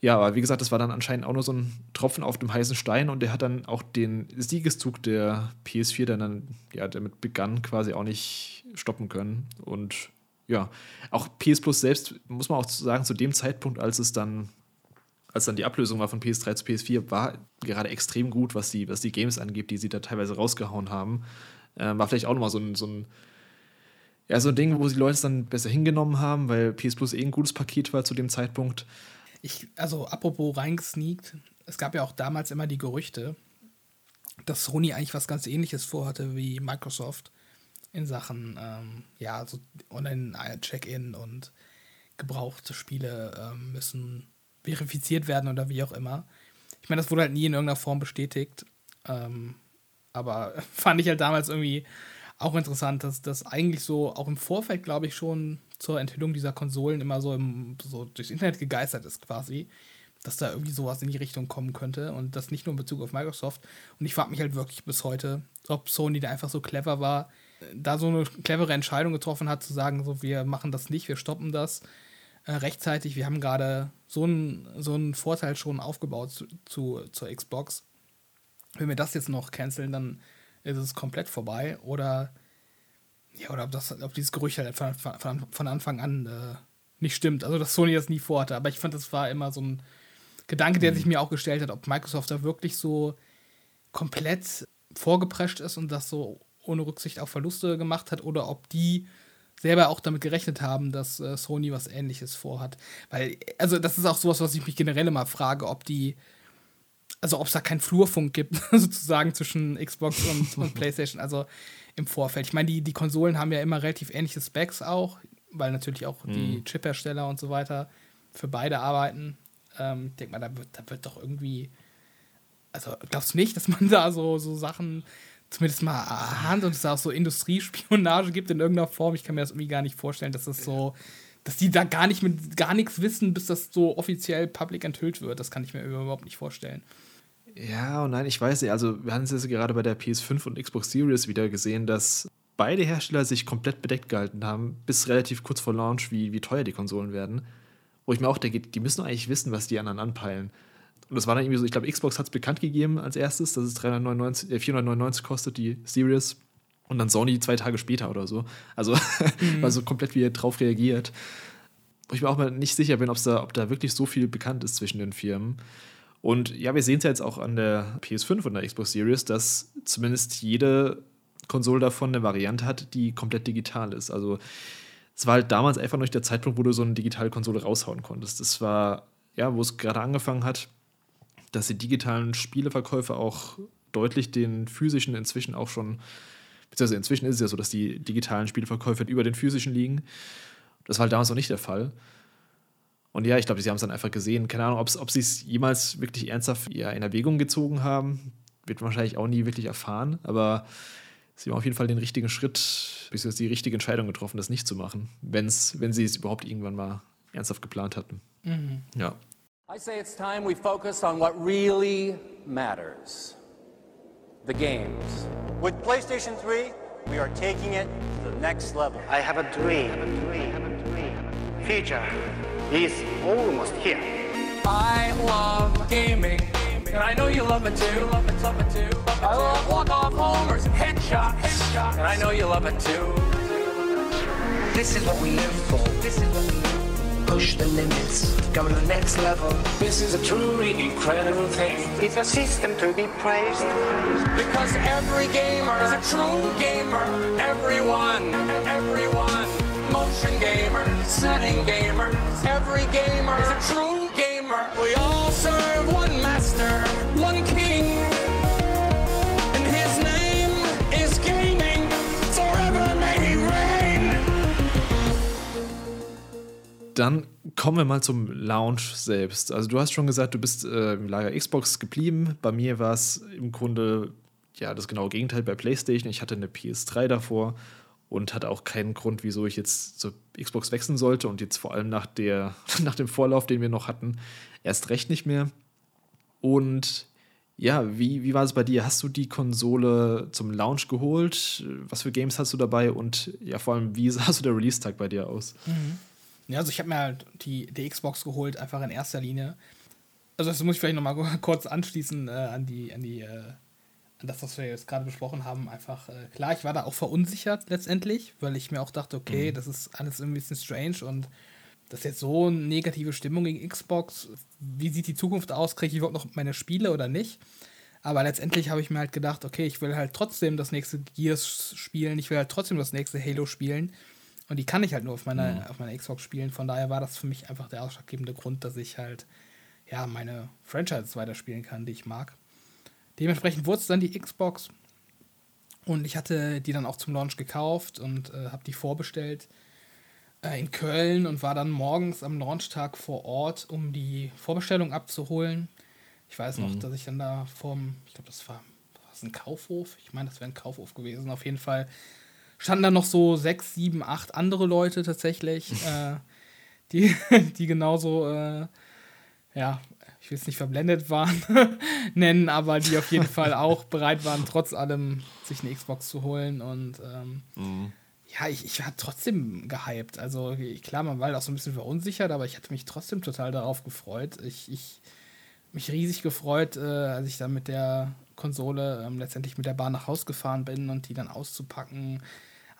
S1: Ja, aber wie gesagt, das war dann anscheinend auch nur so ein Tropfen auf dem heißen Stein und der hat dann auch den Siegeszug der PS4, der dann ja damit begann, quasi auch nicht stoppen können. Und ja, auch PS Plus selbst, muss man auch sagen, zu dem Zeitpunkt, als es dann, als dann die Ablösung war von PS3 zu PS4, war gerade extrem gut, was die, was die Games angeht, die sie da teilweise rausgehauen haben. Ähm, war vielleicht auch nochmal so ein, so ein ja, so ein Ding, wo die Leute es dann besser hingenommen haben, weil PS Plus eh ein gutes Paket war zu dem Zeitpunkt.
S2: Ich, also apropos reingesneakt, es gab ja auch damals immer die Gerüchte, dass Sony eigentlich was ganz ähnliches vorhatte wie Microsoft in Sachen, ähm, ja, so Online-Check-In und gebrauchte Spiele ähm, müssen verifiziert werden oder wie auch immer. Ich meine, das wurde halt nie in irgendeiner Form bestätigt. Ähm, aber fand ich halt damals irgendwie auch interessant, dass das eigentlich so auch im Vorfeld, glaube ich, schon zur Enthüllung dieser Konsolen immer so, im, so durchs Internet gegeistert ist quasi, dass da irgendwie sowas in die Richtung kommen könnte und das nicht nur in Bezug auf Microsoft. Und ich frage mich halt wirklich bis heute, ob Sony da einfach so clever war, da so eine clevere Entscheidung getroffen hat, zu sagen, so wir machen das nicht, wir stoppen das äh, rechtzeitig. Wir haben gerade so einen so einen Vorteil schon aufgebaut zu, zu, zur Xbox. Wenn wir das jetzt noch canceln, dann ist es komplett vorbei. Oder ja, oder ob, das, ob dieses Gerücht halt von, von, von Anfang an äh, nicht stimmt. Also, dass Sony das nie vorhatte. Aber ich fand, das war immer so ein Gedanke, der sich mir auch gestellt hat, ob Microsoft da wirklich so komplett vorgeprescht ist und das so ohne Rücksicht auf Verluste gemacht hat oder ob die selber auch damit gerechnet haben, dass äh, Sony was ähnliches vorhat. Weil, also das ist auch sowas, was ich mich generell immer frage, ob die, also ob es da keinen Flurfunk gibt, sozusagen zwischen Xbox und, und PlayStation, also im Vorfeld. Ich meine, die, die Konsolen haben ja immer relativ ähnliche Specs auch, weil natürlich auch die Chiphersteller und so weiter für beide arbeiten. Ähm, ich denke mal, da wird, da wird doch irgendwie, also glaubst du nicht, dass man da so, so Sachen zumindest mal ahnt und es auch so Industriespionage gibt in irgendeiner Form? Ich kann mir das irgendwie gar nicht vorstellen, dass das so dass die da gar nicht mit gar nichts wissen, bis das so offiziell public enthüllt wird. Das kann ich mir überhaupt nicht vorstellen.
S1: Ja und nein, ich weiß nicht. Also, wir haben es jetzt gerade bei der PS5 und Xbox Series wieder gesehen, dass beide Hersteller sich komplett bedeckt gehalten haben, bis relativ kurz vor Launch, wie, wie teuer die Konsolen werden. Wo ich mir auch denke, die müssen eigentlich wissen, was die anderen anpeilen. Und das war dann irgendwie so, ich glaube, Xbox hat es bekannt gegeben als erstes, dass es 399, äh, 499 kostet, die Series. Und dann Sony zwei Tage später oder so. Also mhm. war so komplett wie er drauf reagiert. Wo ich mir auch mal nicht sicher bin, da, ob da wirklich so viel bekannt ist zwischen den Firmen. Und ja, wir sehen es ja jetzt auch an der PS5 und der Xbox Series, dass zumindest jede Konsole davon eine Variante hat, die komplett digital ist. Also es war halt damals einfach noch nicht der Zeitpunkt, wo du so eine digitale Konsole raushauen konntest. Das war, ja, wo es gerade angefangen hat, dass die digitalen Spieleverkäufe auch deutlich den physischen inzwischen auch schon, beziehungsweise inzwischen ist es ja so, dass die digitalen Spieleverkäufe über den physischen liegen. Das war halt damals noch nicht der Fall. Und ja, ich glaube, sie haben es dann einfach gesehen. Keine Ahnung, ob sie es jemals wirklich ernsthaft ja, in Erwägung gezogen haben, wird man wahrscheinlich auch nie wirklich erfahren. Aber sie haben auf jeden Fall den richtigen Schritt, beziehungsweise die richtige Entscheidung getroffen, das nicht zu machen, wenn's, wenn sie es überhaupt irgendwann mal ernsthaft geplant hatten. Mhm. Ja. I say it's time we focus on what really matters.
S7: The games. With PlayStation 3, we are taking it to the next level. I have a dream. I have a dream. I have a dream. Future is almost here. I love gaming. And I know you love it too. Love it, love it too. Love it I love walk-off homers, headshot, headshot. And I know you love it too. This is what we live for. This is what we live for push the limits, go to the next level. This is a truly incredible thing. It's a system to be praised. Because every gamer is a true gamer. Everyone, everyone. Motion gamer, setting gamer. Every gamer is a true gamer. We all serve one
S1: Dann kommen wir mal zum Launch selbst. Also du hast schon gesagt, du bist äh, im Lager Xbox geblieben. Bei mir war es im Grunde ja das genaue Gegenteil bei PlayStation. Ich hatte eine PS3 davor und hatte auch keinen Grund, wieso ich jetzt zur Xbox wechseln sollte und jetzt vor allem nach, der, nach dem Vorlauf, den wir noch hatten, erst recht nicht mehr. Und ja, wie, wie war es bei dir? Hast du die Konsole zum Launch geholt? Was für Games hast du dabei? Und ja, vor allem, wie sah so der Release-Tag bei dir aus?
S2: Mhm. Ja, also ich habe mir halt die, die Xbox geholt, einfach in erster Linie. Also das muss ich vielleicht nochmal kurz anschließen äh, an die, an die, äh, an das, was wir jetzt gerade besprochen haben. Einfach, äh, klar, ich war da auch verunsichert letztendlich, weil ich mir auch dachte, okay, mhm. das ist alles irgendwie ein bisschen strange und das ist jetzt so eine negative Stimmung gegen Xbox. Wie sieht die Zukunft aus? Kriege ich überhaupt noch meine Spiele oder nicht? Aber letztendlich habe ich mir halt gedacht, okay, ich will halt trotzdem das nächste Gears spielen, ich will halt trotzdem das nächste Halo spielen. Und die kann ich halt nur auf meiner, mhm. auf meiner Xbox spielen. Von daher war das für mich einfach der ausschlaggebende Grund, dass ich halt ja meine Franchise weiterspielen kann, die ich mag. Dementsprechend wurde es dann die Xbox. Und ich hatte die dann auch zum Launch gekauft und äh, habe die vorbestellt äh, in Köln und war dann morgens am Launchtag vor Ort, um die Vorbestellung abzuholen. Ich weiß noch, mhm. dass ich dann da vorm, ich glaube, das war, war das ein Kaufhof. Ich meine, das wäre ein Kaufhof gewesen. Auf jeden Fall standen da noch so sechs, sieben, acht andere Leute tatsächlich, äh, die, die genauso, äh, ja, ich will es nicht verblendet waren, nennen, aber die auf jeden Fall auch bereit waren, trotz allem sich eine Xbox zu holen. Und ähm, mhm. ja, ich, ich war trotzdem gehypt. Also klar, man war halt auch so ein bisschen verunsichert, aber ich hatte mich trotzdem total darauf gefreut. Ich, ich mich riesig gefreut, äh, als ich dann mit der Konsole ähm, letztendlich mit der Bahn nach Haus gefahren bin und die dann auszupacken,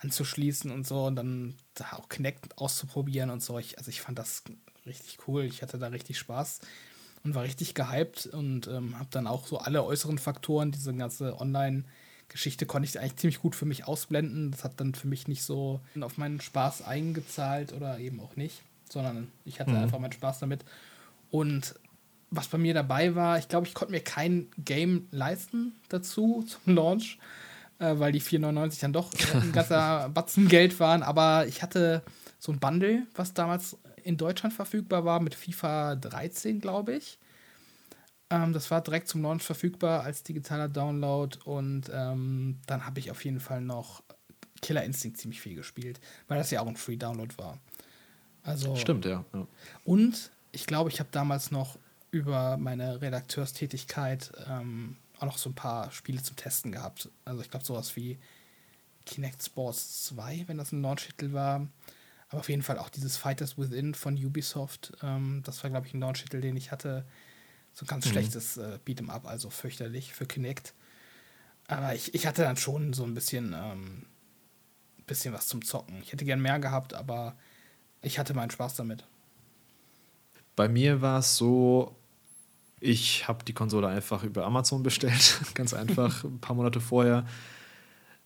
S2: anzuschließen und so und dann da auch Kinect auszuprobieren und so. Ich, also ich fand das richtig cool. Ich hatte da richtig Spaß und war richtig gehypt und ähm, habe dann auch so alle äußeren Faktoren, diese ganze Online-Geschichte konnte ich eigentlich ziemlich gut für mich ausblenden. Das hat dann für mich nicht so auf meinen Spaß eingezahlt oder eben auch nicht, sondern ich hatte mhm. einfach meinen Spaß damit. Und was bei mir dabei war, ich glaube, ich konnte mir kein Game leisten dazu zum Launch äh, weil die 4,99 dann doch ein ganzer Batzen Geld waren. Aber ich hatte so ein Bundle, was damals in Deutschland verfügbar war, mit FIFA 13, glaube ich. Ähm, das war direkt zum Launch verfügbar als digitaler Download. Und ähm, dann habe ich auf jeden Fall noch Killer Instinct ziemlich viel gespielt, weil das ja auch ein Free Download war. Also,
S1: Stimmt, ja. ja.
S2: Und ich glaube, ich habe damals noch über meine Redakteurstätigkeit ähm, auch noch so ein paar Spiele zum Testen gehabt. Also ich glaube sowas wie Kinect Sports 2, wenn das ein Launch-Titel war. Aber auf jeden Fall auch dieses Fighters Within von Ubisoft. Ähm, das war, glaube ich, ein Launch-Titel, den ich hatte. So ein ganz mhm. schlechtes äh, Beat'em Up, also fürchterlich für Kinect. Aber ich, ich hatte dann schon so ein bisschen, ähm, bisschen was zum Zocken. Ich hätte gern mehr gehabt, aber ich hatte meinen Spaß damit.
S1: Bei mir war es so, ich habe die Konsole einfach über Amazon bestellt, ganz einfach, ein paar Monate vorher.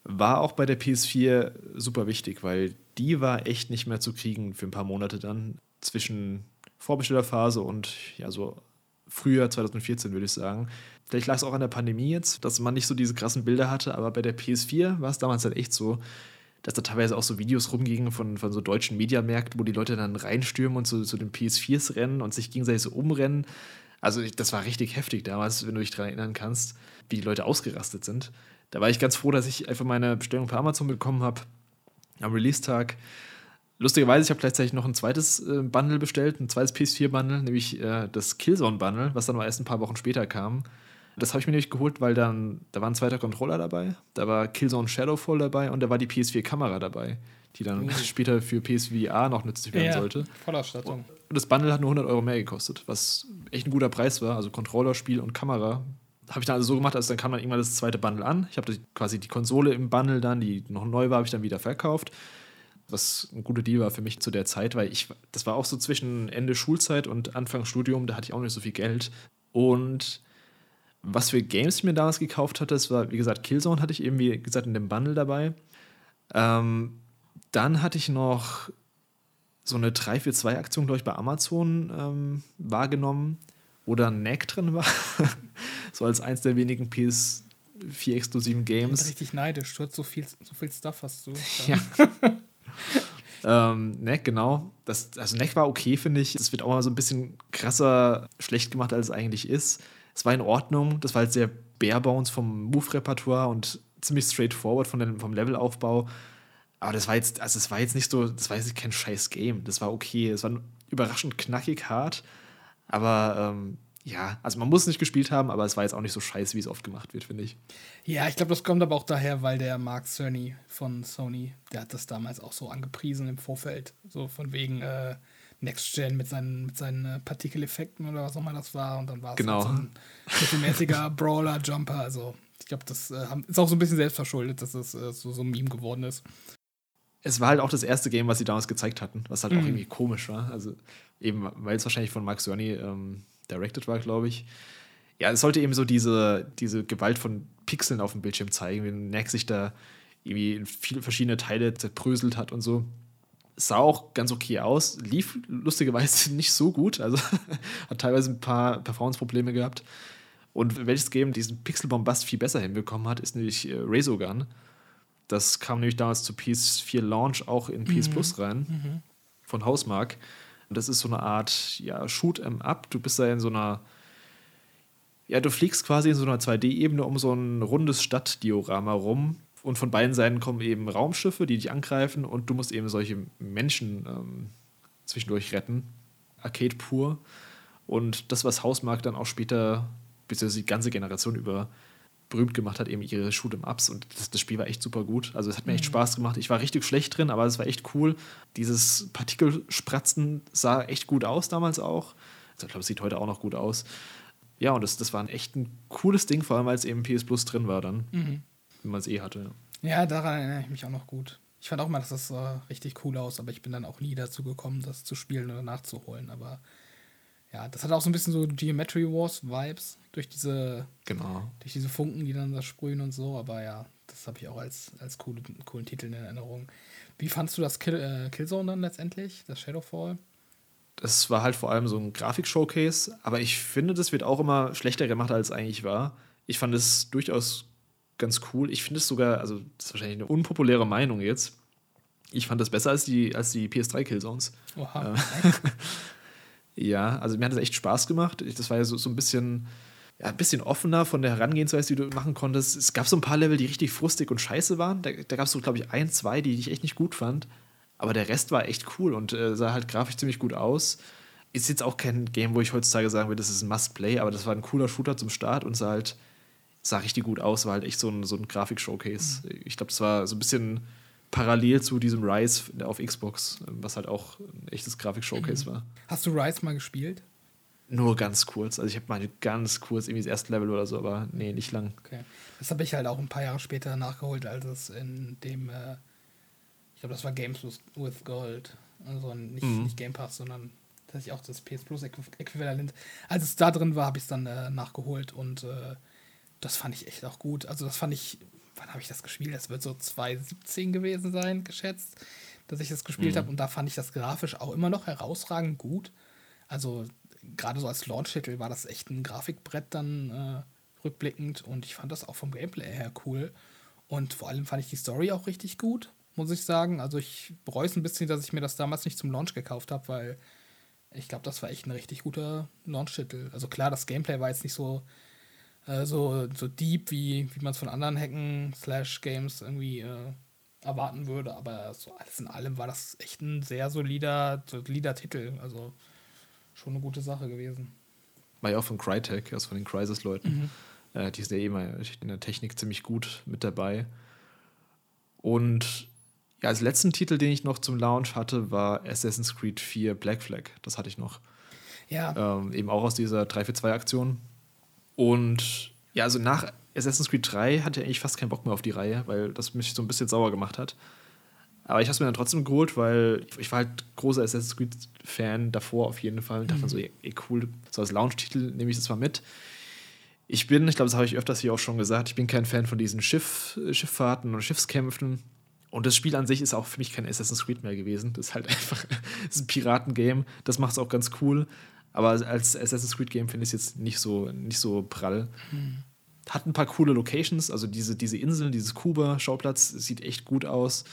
S1: War auch bei der PS4 super wichtig, weil die war echt nicht mehr zu kriegen für ein paar Monate dann zwischen Vorbestellerphase und ja, so Frühjahr 2014, würde ich sagen. Vielleicht lag es auch an der Pandemie jetzt, dass man nicht so diese krassen Bilder hatte, aber bei der PS4 war es damals halt echt so, dass da teilweise auch so Videos rumgingen von, von so deutschen Mediamärkten, wo die Leute dann reinstürmen und zu, zu den PS4s rennen und sich gegenseitig so umrennen. Also das war richtig heftig damals, wenn du dich daran erinnern kannst, wie die Leute ausgerastet sind. Da war ich ganz froh, dass ich einfach meine Bestellung per Amazon bekommen habe am Release-Tag. Lustigerweise, ich habe gleichzeitig noch ein zweites äh, Bundle bestellt, ein zweites PS4-Bundle, nämlich äh, das Killzone-Bundle, was dann aber erst ein paar Wochen später kam. Das habe ich mir nämlich geholt, weil dann, da war ein zweiter Controller dabei, da war Killzone Shadowfall dabei und da war die PS4-Kamera dabei, die dann mhm. später für PSVR noch nützlich werden ja, sollte.
S2: Vollausstattung.
S1: Und das Bundle hat nur 100 Euro mehr gekostet, was echt ein guter Preis war, also Controller, Spiel und Kamera. Habe ich dann also so gemacht, also dann kam dann irgendwann das zweite Bundle an. Ich habe quasi die Konsole im Bundle dann, die noch neu war, habe ich dann wieder verkauft was ein guter Deal war für mich zu der Zeit, weil ich, das war auch so zwischen Ende Schulzeit und Anfang Studium, da hatte ich auch nicht so viel Geld. Und was für Games ich mir damals gekauft hatte, das war, wie gesagt, Killzone hatte ich eben, wie gesagt, in dem Bundle dabei. Ähm, dann hatte ich noch so eine 3 für 2 Aktion, glaube ich, bei Amazon ähm, wahrgenommen, wo da ein Neck drin war. so als eins der wenigen PS4 exklusiven Games.
S2: Ich bin richtig neidisch. Du hast so viel, so viel Stuff hast du.
S1: Ja. ähm, Neck, genau. Das, also Neck war okay, finde ich. Es wird auch mal so ein bisschen krasser schlecht gemacht, als es eigentlich ist. Es war in Ordnung. Das war halt sehr barebones vom Move-Repertoire und ziemlich straightforward von dem, vom Levelaufbau. Aber das war jetzt, also es war jetzt nicht so, das war jetzt kein scheiß Game. Das war okay. Es war überraschend knackig hart. Aber ähm, ja, also man muss es nicht gespielt haben, aber es war jetzt auch nicht so scheiße, wie es oft gemacht wird, finde ich.
S2: Ja, ich glaube, das kommt aber auch daher, weil der Mark Cerny von Sony, der hat das damals auch so angepriesen im Vorfeld. So von wegen, äh, Next Gen mit seinen, mit seinen äh, Partikeleffekten oder was auch immer das war. Und dann war es
S1: genau.
S2: halt so ein mittelmäßiger Brawler, Jumper. Also ich glaube, das äh, ist auch so ein bisschen selbstverschuldet, dass das äh, so, so ein Meme geworden ist.
S1: Es war halt auch das erste Game, was sie damals gezeigt hatten, was halt mhm. auch irgendwie komisch war. Also eben, weil es wahrscheinlich von Mark Cerny ähm, directed war, glaube ich. Ja, es sollte eben so diese, diese Gewalt von Pixeln auf dem Bildschirm zeigen, wenn Nack sich da irgendwie in viele verschiedene Teile zerbröselt hat und so sah auch ganz okay aus, lief lustigerweise nicht so gut, also hat teilweise ein paar Performance-Probleme gehabt. Und welches Game diesen Pixel-Bombast viel besser hinbekommen hat, ist nämlich äh, Resogun. Das kam nämlich damals zu PS4 Launch auch in PS mhm. Plus rein, mhm. von Hausmark. Und das ist so eine Art, ja, Shoot 'em up. Du bist da in so einer, ja, du fliegst quasi in so einer 2D-Ebene um so ein rundes Stadtdiorama rum und von beiden Seiten kommen eben Raumschiffe, die dich angreifen und du musst eben solche Menschen ähm, zwischendurch retten. Arcade pur. Und das, was Hausmark dann auch später, beziehungsweise die ganze Generation über berühmt gemacht hat, eben ihre Shoot'em-Ups und das, das, Spiel war echt super gut. Also es hat mir echt mhm. Spaß gemacht. Ich war richtig schlecht drin, aber es war echt cool. Dieses Partikelspratzen sah echt gut aus damals auch. Also ich glaube, es sieht heute auch noch gut aus. Ja, und das, das war ein echt ein cooles Ding, vor allem weil es eben PS Plus drin war dann. Mhm wenn man es eh hatte.
S2: Ja, daran erinnere ich mich auch noch gut. Ich fand auch mal, dass das äh, richtig cool aus, aber ich bin dann auch nie dazu gekommen, das zu spielen oder nachzuholen. Aber ja, das hat auch so ein bisschen so Geometry Wars Vibes durch diese,
S1: genau.
S2: durch diese Funken, die dann da sprühen und so. Aber ja, das habe ich auch als, als coole, coolen Titel in Erinnerung. Wie fandst du das Kill, äh, Killzone dann letztendlich, das Shadowfall?
S1: Das war halt vor allem so ein Grafik-Showcase, aber ich finde, das wird auch immer schlechter gemacht, als es eigentlich war. Ich fand es durchaus ganz cool. Ich finde es sogar, also das ist wahrscheinlich eine unpopuläre Meinung jetzt. Ich fand das besser als die, als die PS3 Killzones. Oha. Äh, ja, also mir hat es echt Spaß gemacht. Das war ja so, so ein bisschen, ja, ein bisschen offener von der Herangehensweise, die du machen konntest. Es gab so ein paar Level, die richtig frustig und scheiße waren. Da, da gab es so, glaube ich, ein, zwei, die ich echt nicht gut fand. Aber der Rest war echt cool und äh, sah halt grafisch ziemlich gut aus. Ist jetzt auch kein Game, wo ich heutzutage sagen würde, das ist ein Must-Play, aber das war ein cooler Shooter zum Start und sah halt, sah richtig gut aus, war halt echt so ein, so ein Grafik-Showcase. Mhm. Ich glaube, das war so ein bisschen parallel zu diesem Rise auf Xbox, was halt auch ein echtes Grafik-Showcase mhm. war.
S2: Hast du Rise mal gespielt?
S1: Nur ganz kurz. Also ich habe mal ganz kurz irgendwie das erste Level oder so, aber nee, nicht lang.
S2: Okay. Das habe ich halt auch ein paar Jahre später nachgeholt, als es in dem, äh, ich glaube, das war Games with Gold. Also nicht, mhm. nicht Game Pass, sondern tatsächlich auch das PS Plus Äquivalent. Als es da drin war, habe ich es dann äh, nachgeholt und äh, das fand ich echt auch gut. Also das fand ich, wann habe ich das gespielt? Das wird so 2017 gewesen sein, geschätzt, dass ich das gespielt mhm. habe und da fand ich das grafisch auch immer noch herausragend gut. Also gerade so als Launch-Titel war das echt ein Grafikbrett dann äh, rückblickend und ich fand das auch vom Gameplay her cool. Und vor allem fand ich die Story auch richtig gut, muss ich sagen. Also ich bereue es ein bisschen, dass ich mir das damals nicht zum Launch gekauft habe, weil ich glaube, das war echt ein richtig guter Launch-Titel. Also klar, das Gameplay war jetzt nicht so, äh, so, so deep, wie, wie man es von anderen Hacken-Slash-Games irgendwie äh, erwarten würde, aber so alles in allem war das echt ein sehr solider, solider Titel. Also schon eine gute Sache gewesen.
S1: War ja auch von Crytek, also von den Crysis-Leuten. Mhm. Äh, die sind ja eh mal in der Technik ziemlich gut mit dabei. Und ja, als letzten Titel, den ich noch zum Launch hatte, war Assassin's Creed 4 Black Flag. Das hatte ich noch.
S2: Ja.
S1: Ähm, eben auch aus dieser 342-Aktion. Und ja, also nach Assassin's Creed 3 hatte ich eigentlich fast keinen Bock mehr auf die Reihe, weil das mich so ein bisschen sauer gemacht hat. Aber ich habe es mir dann trotzdem geholt, weil ich war halt großer Assassin's Creed-Fan davor auf jeden Fall und dachte mhm. so, ey, cool, so als Launch-Titel nehme ich das mal mit. Ich bin, ich glaube, das habe ich öfters hier auch schon gesagt, ich bin kein Fan von diesen Schiff, Schifffahrten und Schiffskämpfen. Und das Spiel an sich ist auch für mich kein Assassin's Creed mehr gewesen. Das ist halt einfach das ist ein Piratengame. Das macht es auch ganz cool. Aber als Assassin's Creed Game finde ich es jetzt nicht so, nicht so prall. Mhm. Hat ein paar coole Locations, also diese, diese Inseln, dieses Kuba-Schauplatz sieht echt gut aus.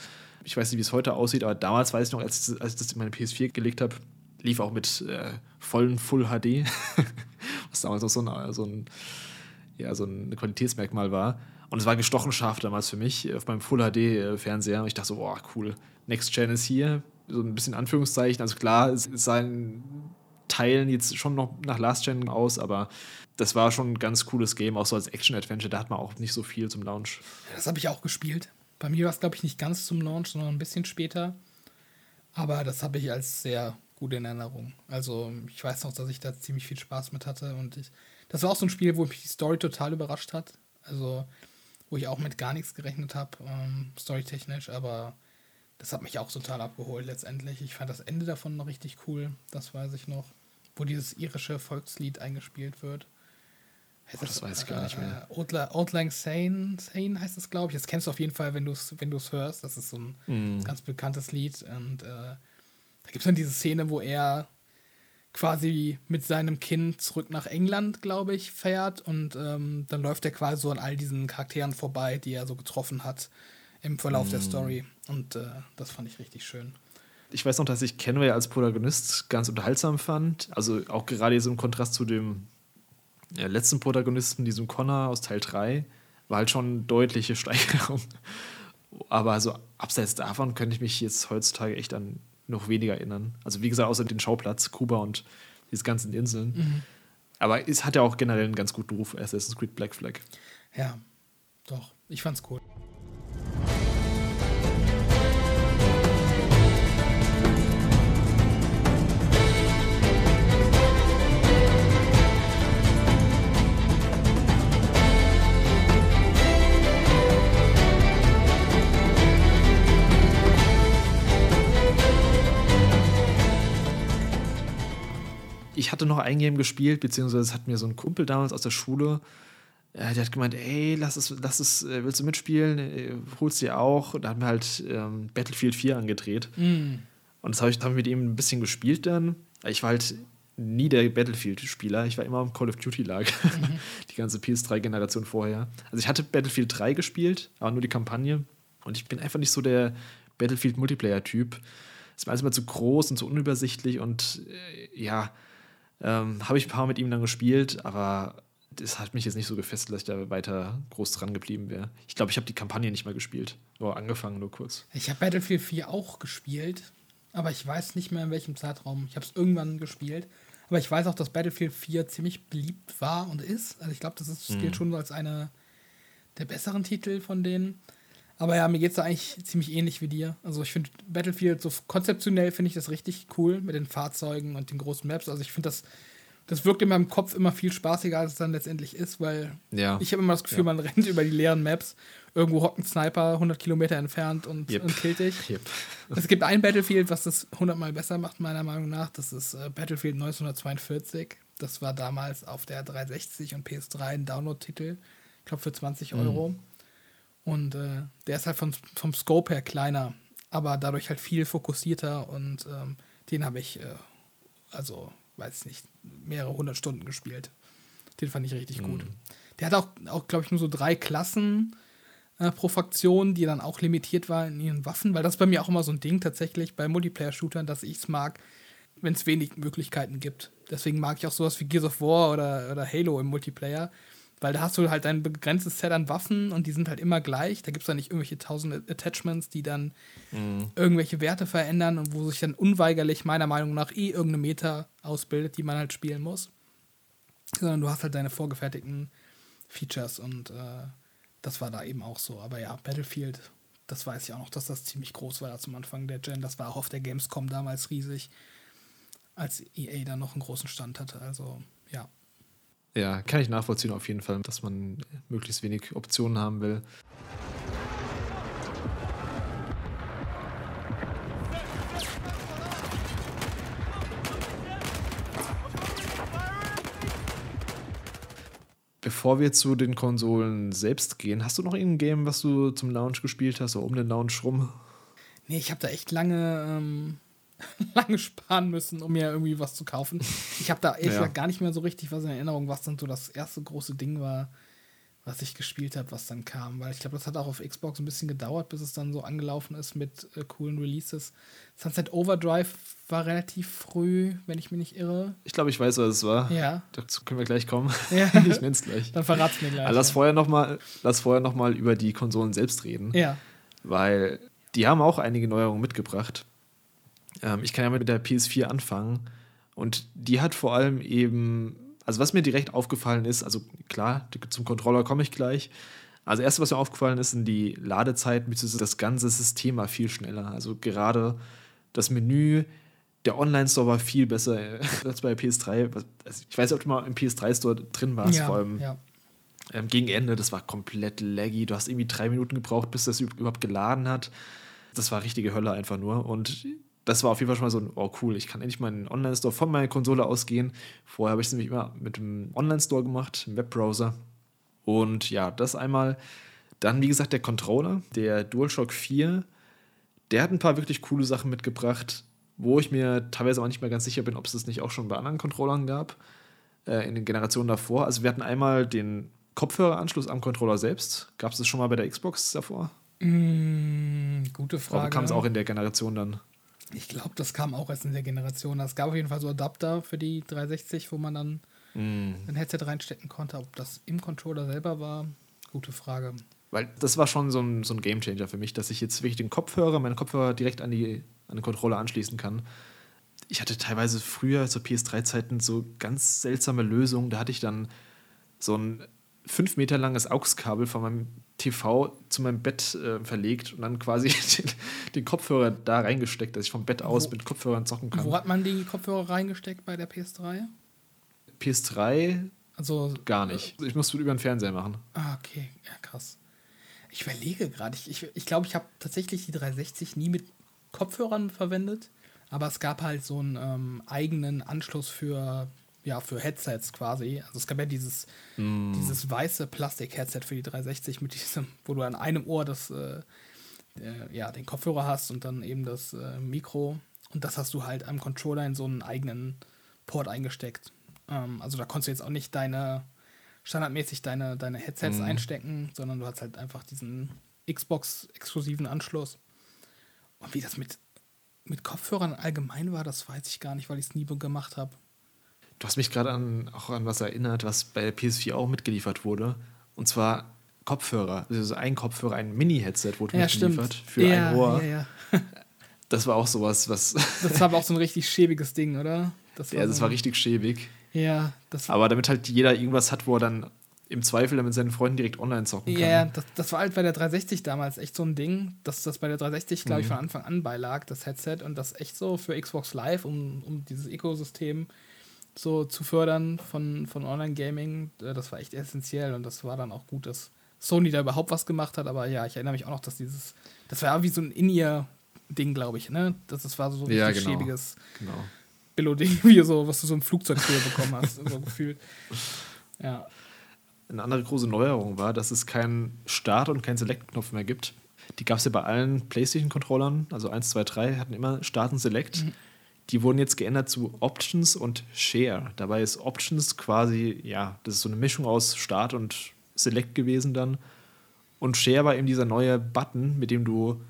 S1: Ich weiß nicht, wie es heute aussieht, aber damals weiß ich noch, als, als ich das in meine PS4 gelegt habe, lief auch mit äh, vollen Full HD, was damals auch so ein, so ein, ja, so ein Qualitätsmerkmal war. Und es war gestochen scharf damals für mich auf meinem Full HD-Fernseher. Und ich dachte so, boah, cool, Next Gen ist hier. So ein bisschen Anführungszeichen. Also klar, es seien Teilen jetzt schon noch nach Last Gen aus, aber das war schon ein ganz cooles Game, auch so als Action-Adventure. Da hat man auch nicht so viel zum Launch.
S2: Das habe ich auch gespielt. Bei mir war es, glaube ich, nicht ganz zum Launch, sondern ein bisschen später. Aber das habe ich als sehr gut in Erinnerung. Also ich weiß noch, dass ich da ziemlich viel Spaß mit hatte. Und ich, das war auch so ein Spiel, wo mich die Story total überrascht hat. Also wo ich auch mit gar nichts gerechnet habe, ähm, storytechnisch. Aber das hat mich auch total abgeholt letztendlich. Ich fand das Ende davon noch richtig cool. Das weiß ich noch. Wo dieses irische Volkslied eingespielt wird.
S1: Oh, das, weiß ich gar nicht mehr.
S2: Äh, Old Lang Syne, Syne heißt es, glaube ich. Das kennst du auf jeden Fall, wenn du es wenn hörst. Das ist so ein mm. ganz bekanntes Lied. Und äh, da gibt es dann diese Szene, wo er quasi mit seinem Kind zurück nach England, glaube ich, fährt. Und ähm, dann läuft er quasi so an all diesen Charakteren vorbei, die er so getroffen hat im Verlauf mm. der Story. Und äh, das fand ich richtig schön.
S1: Ich weiß noch, dass ich Kenway als Protagonist ganz unterhaltsam fand. Also auch gerade so im Kontrast zu dem ja, letzten Protagonisten, diesem Connor aus Teil 3, war halt schon deutliche Steigerung. Aber so abseits davon könnte ich mich jetzt heutzutage echt an noch weniger erinnern. Also wie gesagt, außer den Schauplatz, Kuba und diese ganzen Inseln. Mhm. Aber es hat ja auch generell einen ganz guten Ruf, Assassin's Creed Black Flag.
S2: Ja, doch. Ich fand's cool.
S1: Hatte noch ein Game gespielt, beziehungsweise es hat mir so ein Kumpel damals aus der Schule, äh, der hat gemeint, ey, lass es, lass es, äh, willst du mitspielen? Äh, holst dir auch. Und da hat mir halt ähm, Battlefield 4 angedreht. Mm. Und das habe ich, hab mit ihm ein bisschen gespielt dann. Ich war halt nie der Battlefield-Spieler. Ich war immer im Call of Duty-Lager. Mhm. Die ganze PS3-Generation vorher. Also ich hatte Battlefield 3 gespielt, aber nur die Kampagne. Und ich bin einfach nicht so der Battlefield-Multiplayer-Typ. Es war alles immer zu groß und zu unübersichtlich und äh, ja, ähm, Habe ich ein paar mit ihm dann gespielt, aber das hat mich jetzt nicht so gefesselt, dass ich da weiter groß dran geblieben wäre. Ich glaube, ich habe die Kampagne nicht mal gespielt. Nur angefangen, nur kurz.
S2: Ich habe Battlefield 4 auch gespielt, aber ich weiß nicht mehr in welchem Zeitraum. Ich habe es irgendwann gespielt. Aber ich weiß auch, dass Battlefield 4 ziemlich beliebt war und ist. Also ich glaube, das ist, gilt schon als einer der besseren Titel von denen. Aber ja, mir geht es da eigentlich ziemlich ähnlich wie dir. Also ich finde Battlefield so konzeptionell finde ich das richtig cool mit den Fahrzeugen und den großen Maps. Also ich finde das, das wirkt in meinem Kopf immer viel spaßiger, als es dann letztendlich ist, weil
S1: Ja.
S2: ich habe immer das Gefühl,
S1: Ja.
S2: man rennt über die leeren Maps. Irgendwo hockt ein Sniper 100 Kilometer entfernt und,
S1: Yep.
S2: und killt dich.
S1: Yep.
S2: Es gibt ein Battlefield, was das 100 Mal besser macht, meiner Meinung nach. Das ist äh, Battlefield 1942. Das war damals auf der 360 und PS3 ein Download-Titel. Ich glaube für 20 Euro. Und äh, der ist halt von, vom Scope her kleiner, aber dadurch halt viel fokussierter. Und ähm, den habe ich, äh, also, weiß nicht, mehrere hundert Stunden gespielt. Den fand ich richtig gut. Der hat auch, auch glaube ich, nur so drei Klassen äh, pro Fraktion, die dann auch limitiert waren in ihren Waffen, weil das ist bei mir auch immer so ein Ding tatsächlich bei Multiplayer-Shootern, dass ich es mag, wenn es wenig Möglichkeiten gibt. Deswegen mag ich auch sowas wie Gears of War oder, oder Halo im Multiplayer, weil da hast du halt ein begrenztes Set an Waffen und die sind halt immer gleich. Da gibt es dann nicht irgendwelche tausend Attachments, die dann irgendwelche Werte verändern und wo sich dann unweigerlich meiner Meinung nach eh irgendeine Meta ausbildet, die man halt spielen muss. Sondern du hast halt deine vorgefertigten Features und äh, das war da eben auch so. Aber ja, Battlefield, das weiß ich auch noch, dass das ziemlich groß war zum Anfang der Gen. Das war auch auf der Gamescom damals riesig, als EA da noch einen großen Stand hatte. Also ja.
S1: Ja, kann ich nachvollziehen auf jeden Fall, dass man möglichst wenig Optionen haben will. Bevor wir zu den Konsolen selbst gehen, hast du noch irgendein Game, was du zum Launch gespielt hast, oder um den Launch rum?
S2: Nee, ich habe da echt lange, ähm, lange sparen müssen, um mir irgendwie was zu kaufen. Ich habe da ehrlich
S1: Ja.
S2: gesagt gar nicht mehr so richtig was in Erinnerung, was dann so das erste große Ding war, was ich gespielt habe, was dann kam. Weil ich glaube, das hat auch auf Xbox ein bisschen gedauert, bis es dann so angelaufen ist mit äh, coolen Releases. Sunset Overdrive war relativ früh, wenn ich mich nicht irre.
S1: Ich glaube, ich weiß, was es war.
S2: Ja.
S1: Dazu können wir gleich kommen.
S2: Ja.
S1: ich nenne es gleich.
S2: Dann verrat's mir gleich.
S1: Aber lass
S2: ja.
S1: vorher nochmal noch mal über die Konsolen selbst reden.
S2: ja.
S1: weil die haben auch einige Neuerungen mitgebracht. Ähm, ich kann ja mit der PS4 anfangen und die hat vor allem eben, also was mir direkt aufgefallen ist, also klar, zum Controller komme ich gleich. Also erste, was mir aufgefallen ist, sind die Ladezeiten bzw. das ganze System war viel schneller. Also gerade das Menü, der Online-Store war viel besser äh, als bei PS3. Was- Also ich weiß nicht, ob du mal im PS3-Store drin warst,
S2: ja,
S1: vor allem
S2: ja.
S1: ähm, gegen Ende, das war komplett laggy. Du hast irgendwie drei Minuten gebraucht, bis das üb- überhaupt geladen hat. Das war richtige Hölle einfach nur. Und das war auf jeden Fall schon mal so ein, oh cool, ich kann endlich meinen Online-Store von meiner Konsole ausgehen. Vorher habe ich es nämlich immer mit dem Online-Store gemacht, im Webbrowser. Und ja, das einmal. Dann, wie gesagt, der Controller, der DualShock 4, der hat ein paar wirklich coole Sachen mitgebracht, wo ich mir teilweise auch nicht mehr ganz sicher bin, ob es das nicht auch schon bei anderen Controllern gab äh, in den Generationen davor. Also wir hatten einmal den Kopfhöreranschluss am Controller selbst. Gab es das schon mal bei der Xbox davor?
S2: Hm, gute
S1: Oder
S2: Frage.
S1: kam es auch in der Generation dann?
S2: Ich glaube, das kam auch erst in der Generation. Es gab auf jeden Fall so Adapter für die 360, wo man dann ein Headset reinstecken konnte. Ob das im Controller selber war, gute Frage.
S1: Weil das war schon so ein, so ein Gamechanger für mich, dass ich jetzt wirklich den Kopfhörer, meinen Kopfhörer direkt an, die, an den Controller anschließen kann. Ich hatte teilweise früher zu PS3-Zeiten so ganz seltsame Lösungen. Da hatte ich dann so ein fünf Meter langes AUX-Kabel von meinem TV zu meinem Bett äh, verlegt und dann quasi den, den Kopfhörer da reingesteckt, dass ich vom Bett aus
S2: Wo-
S1: mit Kopfhörern zocken kann.
S2: Wo hat man die Kopfhörer reingesteckt bei der PS3?
S1: PS3
S2: Also.
S1: gar nicht. Ich musste über den Fernseher machen.
S2: Ah, okay. Ja, krass. Ich überlege gerade. Ich glaube, ich, glaube, ich habe tatsächlich die 360 nie mit Kopfhörern verwendet. Aber es gab halt so einen ähm, eigenen Anschluss für, ja, für Headsets quasi. Also es gab ja dieses, dieses weiße Plastik-Headset für die 360 mit diesem, wo du an einem Ohr das, äh, äh, ja, den Kopfhörer hast und dann eben das äh, Mikro. Und das hast du halt am Controller in so einen eigenen Port eingesteckt. Ähm, also da konntest du jetzt auch nicht deine standardmäßig deine, deine Headsets einstecken, sondern du hast halt einfach diesen Xbox-exklusiven Anschluss. Und wie das mit, mit Kopfhörern allgemein war, das weiß ich gar nicht, weil ich es nie gemacht habe.
S1: Du hast mich gerade an, auch an was erinnert, was bei der PS4 auch mitgeliefert wurde. Und zwar Kopfhörer. Also ein Kopfhörer, ein Mini-Headset wurde
S2: Ja,
S1: mitgeliefert
S2: stimmt.
S1: für
S2: ja,
S1: ein Ohr.
S2: Ja, ja.
S1: Das war auch sowas, was.
S2: Das war aber auch so ein richtig schäbiges Ding, oder? Das
S1: ja, das
S2: so,
S1: war richtig schäbig.
S2: Ja, das war.
S1: Aber damit halt jeder irgendwas hat, wo er dann im Zweifel dann mit seinen Freunden direkt online zocken kann.
S2: Ja, das, das war halt bei der 360 damals echt so ein Ding, dass das bei der 360, glaube
S1: Mhm.
S2: ich, von Anfang an beilag, das Headset, und das echt so für Xbox Live, um, um dieses Ökosystem so zu fördern von, von Online-Gaming, äh, das war echt essentiell und das war dann auch gut, dass Sony da überhaupt was gemacht hat, aber ja, ich erinnere mich auch noch, dass dieses, das war wie so ein In-Ear-Ding, glaube ich, ne? Das, das war so ein
S1: Ja, genau.
S2: schäbiges
S1: Genau.
S2: Billo-Ding, wie so, was du so im Flugzeug früher bekommen hast, so gefühlt. Ja.
S1: Eine andere große Neuerung war, dass es keinen Start- und keinen Select-Knopf mehr gibt. Die gab es ja bei allen PlayStation-Controllern, also 1, 2, 3, hatten immer Start und Select. Die wurden jetzt geändert zu Options und Share. Dabei ist Options quasi, ja, das ist so eine Mischung aus Start und Select gewesen dann. Und Share war eben dieser neue Button, mit dem du,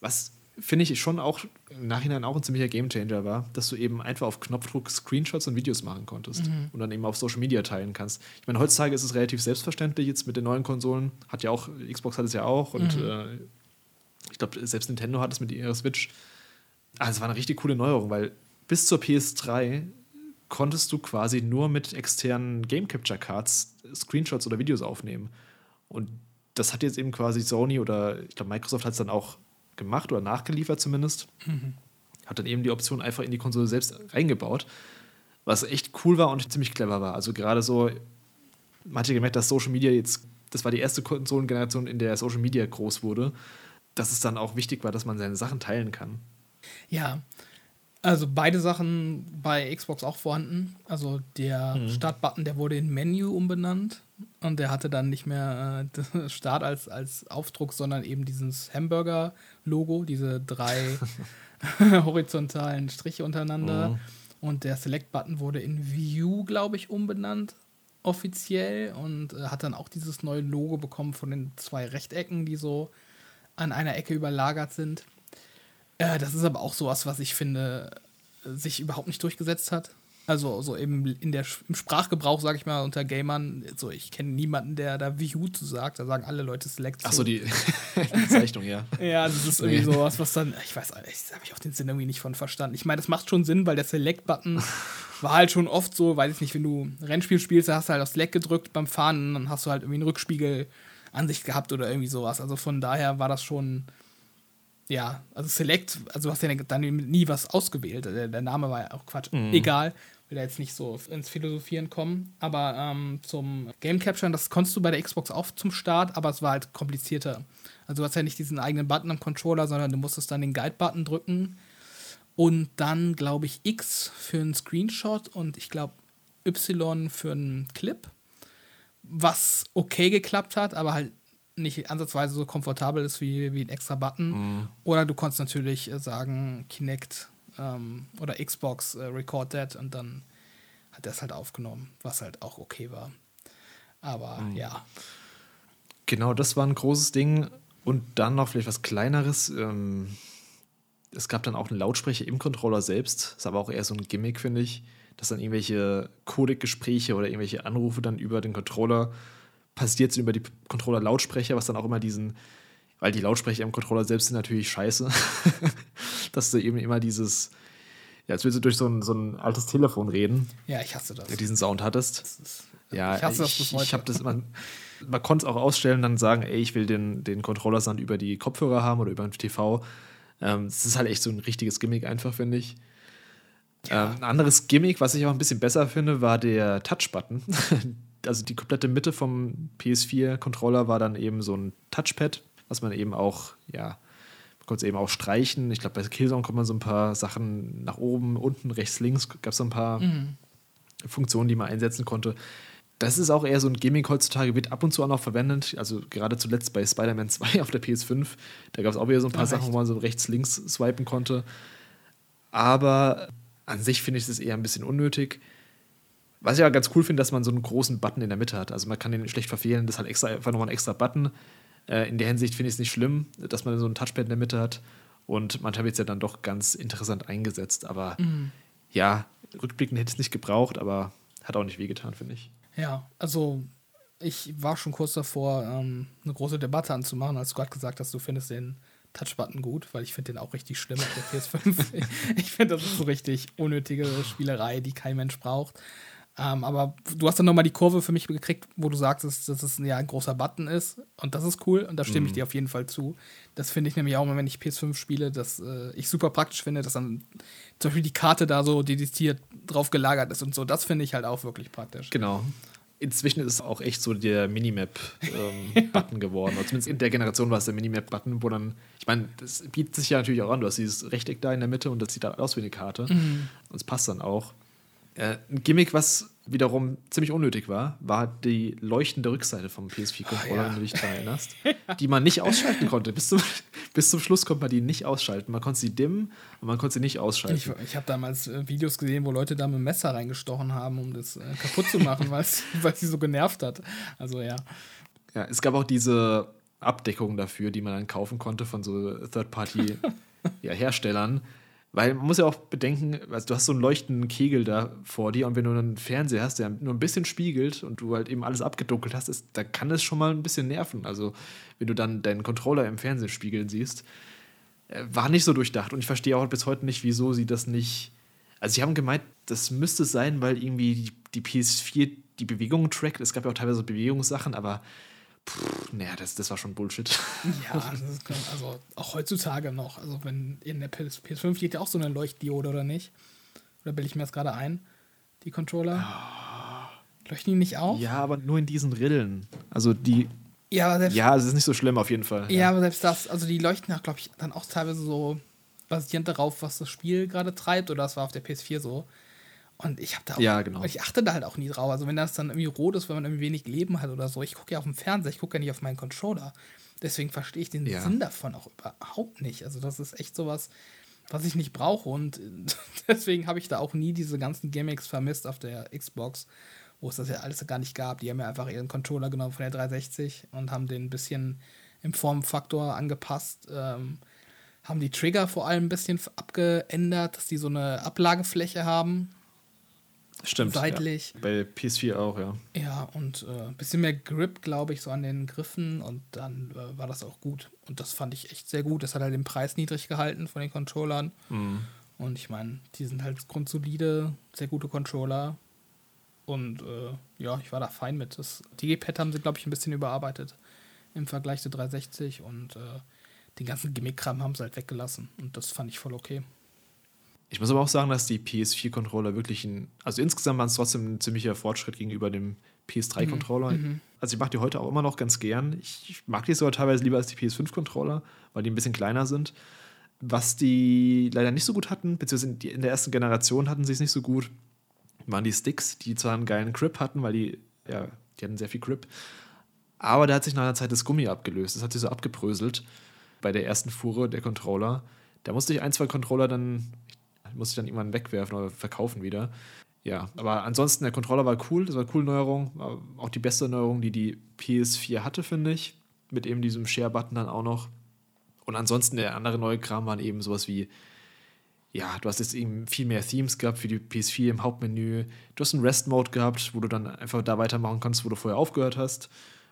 S1: was finde ich schon auch im Nachhinein auch ein ziemlicher Gamechanger war, dass du eben einfach auf Knopfdruck Screenshots und Videos machen konntest und dann eben auf Social Media teilen kannst. Ich meine, heutzutage ist es relativ selbstverständlich jetzt mit den neuen Konsolen. Hat ja auch, Xbox hat es ja auch und äh, ich glaube, selbst Nintendo hat es mit ihrer Switch. Also es war eine richtig coole Neuerung, weil bis zur PS3 konntest du quasi nur mit externen Game Capture Cards Screenshots oder Videos aufnehmen. Und das hat jetzt eben quasi Sony oder ich glaube Microsoft hat es dann auch gemacht oder nachgeliefert zumindest. Hat dann eben die Option einfach in die Konsole selbst reingebaut, was echt cool war und ziemlich clever war. Also gerade so, man hat ja gemerkt, dass Social Media jetzt, das war die erste Konsolengeneration, in der Social Media groß wurde, dass es dann auch wichtig war, dass man seine Sachen teilen kann.
S2: Ja, also beide Sachen bei Xbox auch vorhanden. Also der Startbutton, der wurde in Menü umbenannt und der hatte dann nicht mehr äh, Start als, als Aufdruck, sondern eben dieses Hamburger-Logo, diese drei horizontalen Striche untereinander. Und der Select-Button wurde in View, glaube ich, umbenannt offiziell und äh, hat dann auch dieses neue Logo bekommen von den zwei Rechtecken, die so an einer Ecke überlagert sind. Äh, das ist aber auch sowas, was ich finde, äh, sich überhaupt nicht durchgesetzt hat. Also so im, in der, im Sprachgebrauch, sage ich mal, unter Gamern, so ich kenne niemanden, der da View zu sagt. Da sagen alle Leute Select.
S1: Achso, die Bezeichnung, ja.
S2: Ja, das ist irgendwie sowas, was dann, ich weiß, ich habe ich auch den Sinn irgendwie nicht von verstanden. Ich meine, das macht schon Sinn, weil der Select-Button war halt schon oft so, weiß ich nicht, wenn du ein Rennspiel spielst, da hast du halt auf Select gedrückt beim Fahren und dann hast du halt irgendwie einen Rückspiegel an sich gehabt oder irgendwie sowas. Also von daher war das schon, ja, also Select, also du hast ja dann nie was ausgewählt. Der, der Name war ja auch Quatsch. Egal, will da jetzt nicht so ins Philosophieren kommen. Aber ähm, zum Game Capture, das konntest du bei der Xbox auch zum Start, aber es war halt komplizierter. Also du hast ja nicht diesen eigenen Button am Controller, sondern du musstest dann den Guide-Button drücken und dann, glaube ich, X für einen Screenshot und ich glaube Y für einen Clip, was okay geklappt hat, aber halt nicht ansatzweise so komfortabel ist wie, wie ein extra Button. Oder du konntest natürlich äh, sagen, Kinect ähm, oder Xbox äh, record that und dann hat er es halt aufgenommen, was halt auch okay war. Aber ja,
S1: Genau, das war ein großes Ding. Und dann noch vielleicht was Kleineres. Ähm, es gab dann auch einen Lautsprecher im Controller selbst. Ist aber auch eher so ein Gimmick, finde ich, dass dann irgendwelche Codec-Gespräche oder irgendwelche Anrufe dann über den Controller passiert sind, über die Controller-Lautsprecher, was dann auch immer diesen, weil die Lautsprecher im Controller selbst sind natürlich scheiße, dass du eben immer dieses, ja, als würdest du durch so ein, so ein altes Telefon reden,
S2: ja, ich hasse das.
S1: ja, diesen Sound hattest. Ja,
S2: Ich hasse das bis
S1: ich,
S2: heute.
S1: ich habe das immer. Man konnte es auch ausstellen, dann sagen, ey, ich will den, den Controller-Sound über die Kopfhörer haben oder über den TV. Ähm, das ist halt echt so ein richtiges Gimmick einfach, finde ich. Ähm, ein anderes Gimmick, was ich auch ein bisschen besser finde, war der Touch-Button. also die komplette Mitte vom PS4-Controller war dann eben so ein Touchpad, was man eben auch, ja, man konnte es eben auch streichen. Ich glaube, bei Killzone konnte man so ein paar Sachen nach oben, unten, rechts, links, gab es so ein paar Funktionen, die man einsetzen konnte. Das ist auch eher so ein Gimmick heutzutage, wird ab und zu auch noch verwendet. Also gerade zuletzt bei Spider-Man 2 auf der PS5. Da gab es auch wieder so ein paar
S2: Ach,
S1: Sachen, wo man so rechts, links swipen konnte. Aber an sich finde ich das eher ein bisschen unnötig. Was ich aber ganz cool finde, dass man so einen großen Button in der Mitte hat. Also man kann den schlecht verfehlen. Das ist halt extra, einfach nochmal ein extra Button. Äh, in der Hinsicht finde ich es nicht schlimm, dass man so ein Touchpad in der Mitte hat. Und manchmal wird es ja dann doch ganz interessant eingesetzt. Aber ja, Rückblickend hätte ich es nicht gebraucht, aber hat auch nicht wehgetan, finde ich.
S2: Ja, also ich war schon kurz davor, ähm, eine große Debatte anzumachen, als du gerade gesagt hast, du findest den Touchbutton gut, weil ich finde den auch richtig schlimm auf der PS5. ich finde, das ist so richtig unnötige Spielerei, die kein Mensch braucht. Ähm, aber du hast dann nochmal die Kurve für mich gekriegt, wo du sagst, dass, dass es ja ein großer Button ist. Und das ist cool. Und da stimme ich dir auf jeden Fall zu. Das finde ich nämlich auch immer, wenn ich PS5 spiele, dass äh, ich super praktisch finde, dass dann zum Beispiel die Karte da so dediziert drauf gelagert ist und so. Das finde ich halt auch wirklich praktisch.
S1: Genau. Inzwischen ist es auch echt so der Minimap-Button ähm, geworden. Oder zumindest in der Generation war es der Minimap-Button, wo dann, ich meine, das bietet sich ja natürlich auch an. Du hast dieses Rechteck da in der Mitte und das sieht dann aus wie eine Karte. Mhm. Und es passt dann auch. Äh, ein Gimmick, was wiederum ziemlich unnötig war, war die leuchtende Rückseite vom PS4-Controller, oh, ja. wenn du dich daran erinnerst, die man nicht ausschalten konnte. Bis zum, bis zum Schluss konnte man die nicht ausschalten. Man konnte sie dimmen, aber man konnte sie nicht ausschalten.
S2: Ich, ich habe damals äh, Videos gesehen, wo Leute da mit dem Messer reingestochen haben, um das äh, kaputt zu machen, weil sie so genervt hat. Also ja.
S1: Ja, es gab auch diese Abdeckung dafür, die man dann kaufen konnte von so Third-Party-Herstellern. Ja, weil man muss ja auch bedenken, also du hast so einen leuchtenden Kegel da vor dir und wenn du einen Fernseher hast, der nur ein bisschen spiegelt und du halt eben alles abgedunkelt hast, ist, da kann es schon mal ein bisschen nerven. Also wenn du dann deinen Controller im Fernsehen spiegeln siehst, äh, war nicht so durchdacht. Und ich verstehe auch bis heute nicht, wieso sie das nicht. Also sie haben gemeint, das müsste sein, weil irgendwie die, die PS4 die Bewegungen trackt. Es gab ja auch teilweise Bewegungssachen, aber Puh, naja, das, das war schon Bullshit.
S2: Ja, also auch heutzutage noch. Also wenn in der PS, 5 geht ja auch so eine Leuchtdiode, oder nicht? Oder bilde ich mir das gerade ein? Die Controller? Oh. Leuchten die nicht auf?
S1: Ja, aber nur in diesen Rillen. Also die.
S2: Ja, aber selbst,
S1: ja, es ist nicht so schlimm auf jeden Fall.
S2: Ja, ja. aber selbst das, also die leuchten ja, glaube ich, dann auch teilweise so basierend darauf, was das Spiel gerade treibt, oder das war auf der PS4 so. Und ich habe da auch,
S1: ja, genau.
S2: ich achte da halt auch nie drauf. Also wenn das dann irgendwie rot ist, wenn man irgendwie wenig Leben hat oder so, ich gucke ja auf dem Fernseher, ich gucke ja nicht auf meinen Controller. Deswegen verstehe ich den ja. Sinn davon auch überhaupt nicht. Also das ist echt sowas, was ich nicht brauche und deswegen habe ich da auch nie diese ganzen Gimmicks vermisst auf der Xbox, wo es das ja alles gar nicht gab. Die haben ja einfach ihren Controller genommen von der 360 und haben den ein bisschen im Formfaktor angepasst. Ähm, haben die Trigger vor allem ein bisschen abgeändert, dass die so eine Ablagefläche haben,
S1: Stimmt.
S2: Seitlich.
S1: Ja. Bei PS4 auch, ja.
S2: Ja, und ein äh, bisschen mehr Grip, glaube ich, so an den Griffen und dann äh, war das auch gut. Und das fand ich echt sehr gut. Das hat halt den Preis niedrig gehalten von den Controllern. Mhm. Und ich meine, die sind halt grundsolide, sehr gute Controller. Und äh, ja, ich war da fein mit. Das Digipad haben sie, glaube ich, ein bisschen überarbeitet im Vergleich zu 360 und äh, den ganzen Gimmick-Kram haben sie halt weggelassen. Und das fand ich voll okay.
S1: Ich muss aber auch sagen, dass die PS4-Controller wirklich ein, also insgesamt waren es trotzdem ein ziemlicher Fortschritt gegenüber dem PS3-Controller. Mhm. mhm. Also ich mag die heute auch immer noch ganz gern. Ich mag die sogar teilweise lieber als die PS5-Controller, weil die ein bisschen kleiner sind. Was die leider nicht so gut hatten, beziehungsweise in der ersten Generation hatten sie es nicht so gut, waren die Sticks, die zwar einen geilen Grip hatten, weil die, ja, die hatten sehr viel Grip, aber da hat sich nach einer Zeit das Gummi abgelöst. Das hat sich so abgebröselt bei der ersten Fuhre der Controller. Da musste ich ein, zwei Controller dann, muss ich dann irgendwann wegwerfen oder verkaufen wieder. Ja, aber ansonsten, der Controller war cool, das war eine coole Neuerung. Auch die beste Neuerung, die die PS4 hatte, finde ich. Mit eben diesem Share-Button dann auch noch. Und ansonsten, der andere neue Kram waren eben sowas wie, ja, du hast jetzt eben viel mehr Themes gehabt für die PS4 im Hauptmenü. Du hast einen Rest-Mode gehabt, wo du dann einfach da weitermachen kannst, wo du vorher aufgehört hast.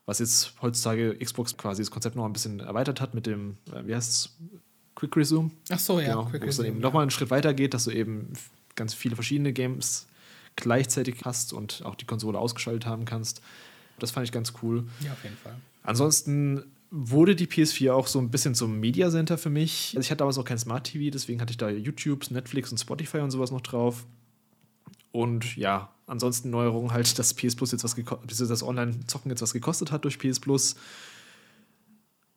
S1: Was jetzt heutzutage Xbox quasi das Konzept noch ein bisschen erweitert hat mit dem, äh, wie heißt es, Quick Resume.
S2: Ach so, ja.
S1: Genau, wo es dann eben nochmal einen Schritt weiter geht, dass du eben ganz viele verschiedene Games gleichzeitig hast und auch die Konsole ausgeschaltet haben kannst. Das fand ich ganz cool.
S2: Ja, auf jeden Fall.
S1: Ansonsten wurde die PS4 auch so ein bisschen zum Media Center für mich. Also ich hatte damals auch kein Smart TV, deswegen hatte ich da YouTube, Netflix und Spotify und sowas noch drauf. Und ja, ansonsten Neuerungen halt, dass PS Plus jetzt was gekostet, das Online-Zocken jetzt was gekostet hat durch PS Plus.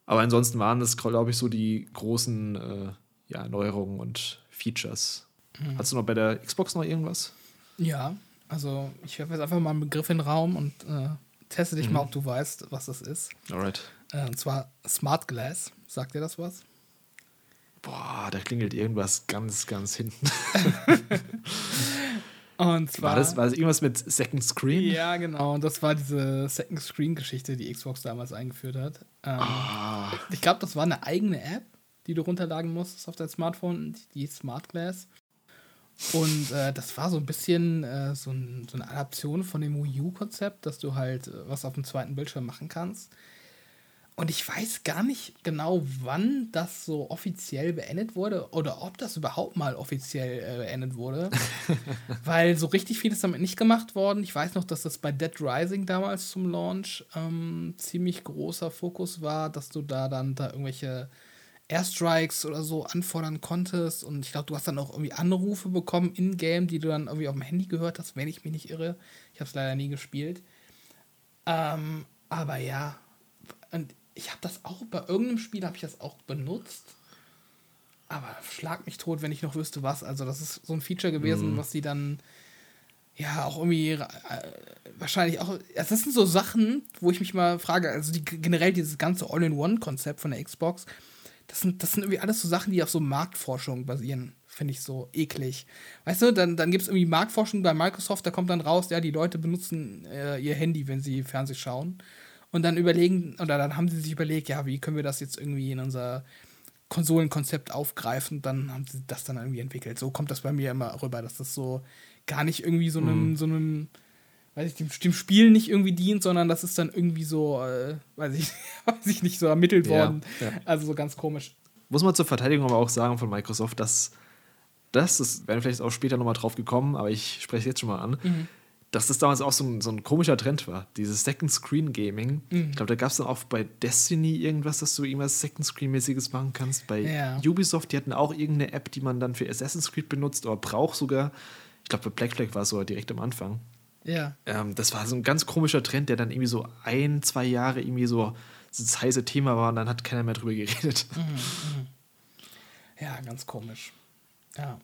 S1: Aber ansonsten waren das, glaube ich, so die großen äh, ja, Neuerungen und Features. Mhm. Hast du noch bei der Xbox noch irgendwas?
S2: Ja, also ich werfe jetzt einfach mal einen Begriff in den Raum und äh, teste dich mhm. mal, ob du weißt, was das ist.
S1: Alright.
S2: Äh, und zwar Smart Glass. Sagt dir das was?
S1: Boah, da klingelt irgendwas ganz, ganz hinten.
S2: Und zwar,
S1: war, das, war das irgendwas mit Second Screen?
S2: Ja, genau. Und das war diese Second Screen-Geschichte, die Xbox damals eingeführt hat. Ähm, oh. Ich glaube, das war eine eigene App, die du runterladen musstest auf dein Smartphone, die Smart Glass. Und äh, das war so ein bisschen äh, so, ein, so, eine Adaption von dem Wii U-Konzept, dass du halt äh, was auf dem zweiten Bildschirm machen kannst. Und ich weiß gar nicht genau, wann das so offiziell beendet wurde oder ob das überhaupt mal offiziell äh, beendet wurde. Weil so richtig viel ist damit nicht gemacht worden. Ich weiß noch, dass das bei Dead Rising damals zum Launch ähm, ziemlich großer Fokus war, dass du da dann da irgendwelche Airstrikes oder so anfordern konntest. Und ich glaube, du hast dann auch irgendwie Anrufe bekommen in-game, die du dann irgendwie auf dem Handy gehört hast, wenn ich mich nicht irre. Ich habe es leider nie gespielt. Ähm, aber ja, und ich habe das auch bei irgendeinem Spiel habe ich das auch benutzt. Aber schlag mich tot, wenn ich noch wüsste, was. Also, das ist so ein Feature gewesen, mhm. was die dann ja auch irgendwie äh, wahrscheinlich auch. Das sind so Sachen, wo ich mich mal frage, also die, generell dieses ganze All-in-One-Konzept von der Xbox, das sind, das sind irgendwie alles so Sachen, die auf so Marktforschung basieren. Finde ich so eklig. Weißt du, dann, dann gibt es irgendwie Marktforschung bei Microsoft, da kommt dann raus, ja, die Leute benutzen äh, ihr Handy, wenn sie Fernsehen schauen. Und dann überlegen, oder dann haben sie sich überlegt, ja, wie können wir das jetzt irgendwie in unser Konsolenkonzept aufgreifen? Dann haben sie das dann irgendwie entwickelt. So kommt das bei mir immer rüber, dass das so gar nicht irgendwie so einem, mm. so einem, weiß ich, dem, dem, Spiel nicht irgendwie dient, sondern das ist dann irgendwie so, äh, weiß, ich, weiß ich nicht, so ermittelt worden. Ja, ja. Also so ganz komisch.
S1: Muss man zur Verteidigung aber auch sagen von Microsoft, dass das, das werden vielleicht auch später nochmal drauf gekommen, aber ich spreche jetzt schon mal an, mhm dass das damals auch so ein, so ein komischer Trend war, dieses Second Screen Gaming. Mhm. Ich glaube, da gab es dann auch bei Destiny irgendwas, dass du irgendwas Second Screen-mäßiges machen kannst. Bei ja. Ubisoft, die hatten auch irgendeine App, die man dann für Assassin's Creed benutzt oder braucht sogar. Ich glaube, bei Black Flag war es sogar direkt am Anfang.
S2: Ja.
S1: Ähm, das war so ein ganz komischer Trend, der dann irgendwie so ein, zwei Jahre irgendwie so das heiße Thema war und dann hat keiner mehr drüber geredet. Mhm, mh.
S2: Ja, ganz komisch. Ja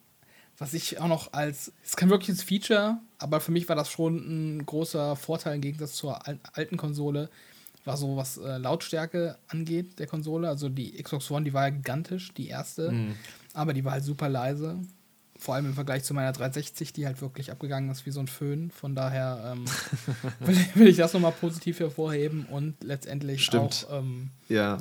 S2: was ich auch noch als, es ist kein wirkliches Feature, aber für mich war das schon ein großer Vorteil im Gegensatz zur alten Konsole, war so was äh, Lautstärke angeht der Konsole. Also die Xbox One, die war ja gigantisch, die erste, mhm. aber die war halt super leise. Vor allem im Vergleich zu meiner 360, die halt wirklich abgegangen ist wie so ein Föhn. Von daher ähm, will, will, ich das nochmal positiv hervorheben und letztendlich Stimmt. auch ähm,
S1: ja.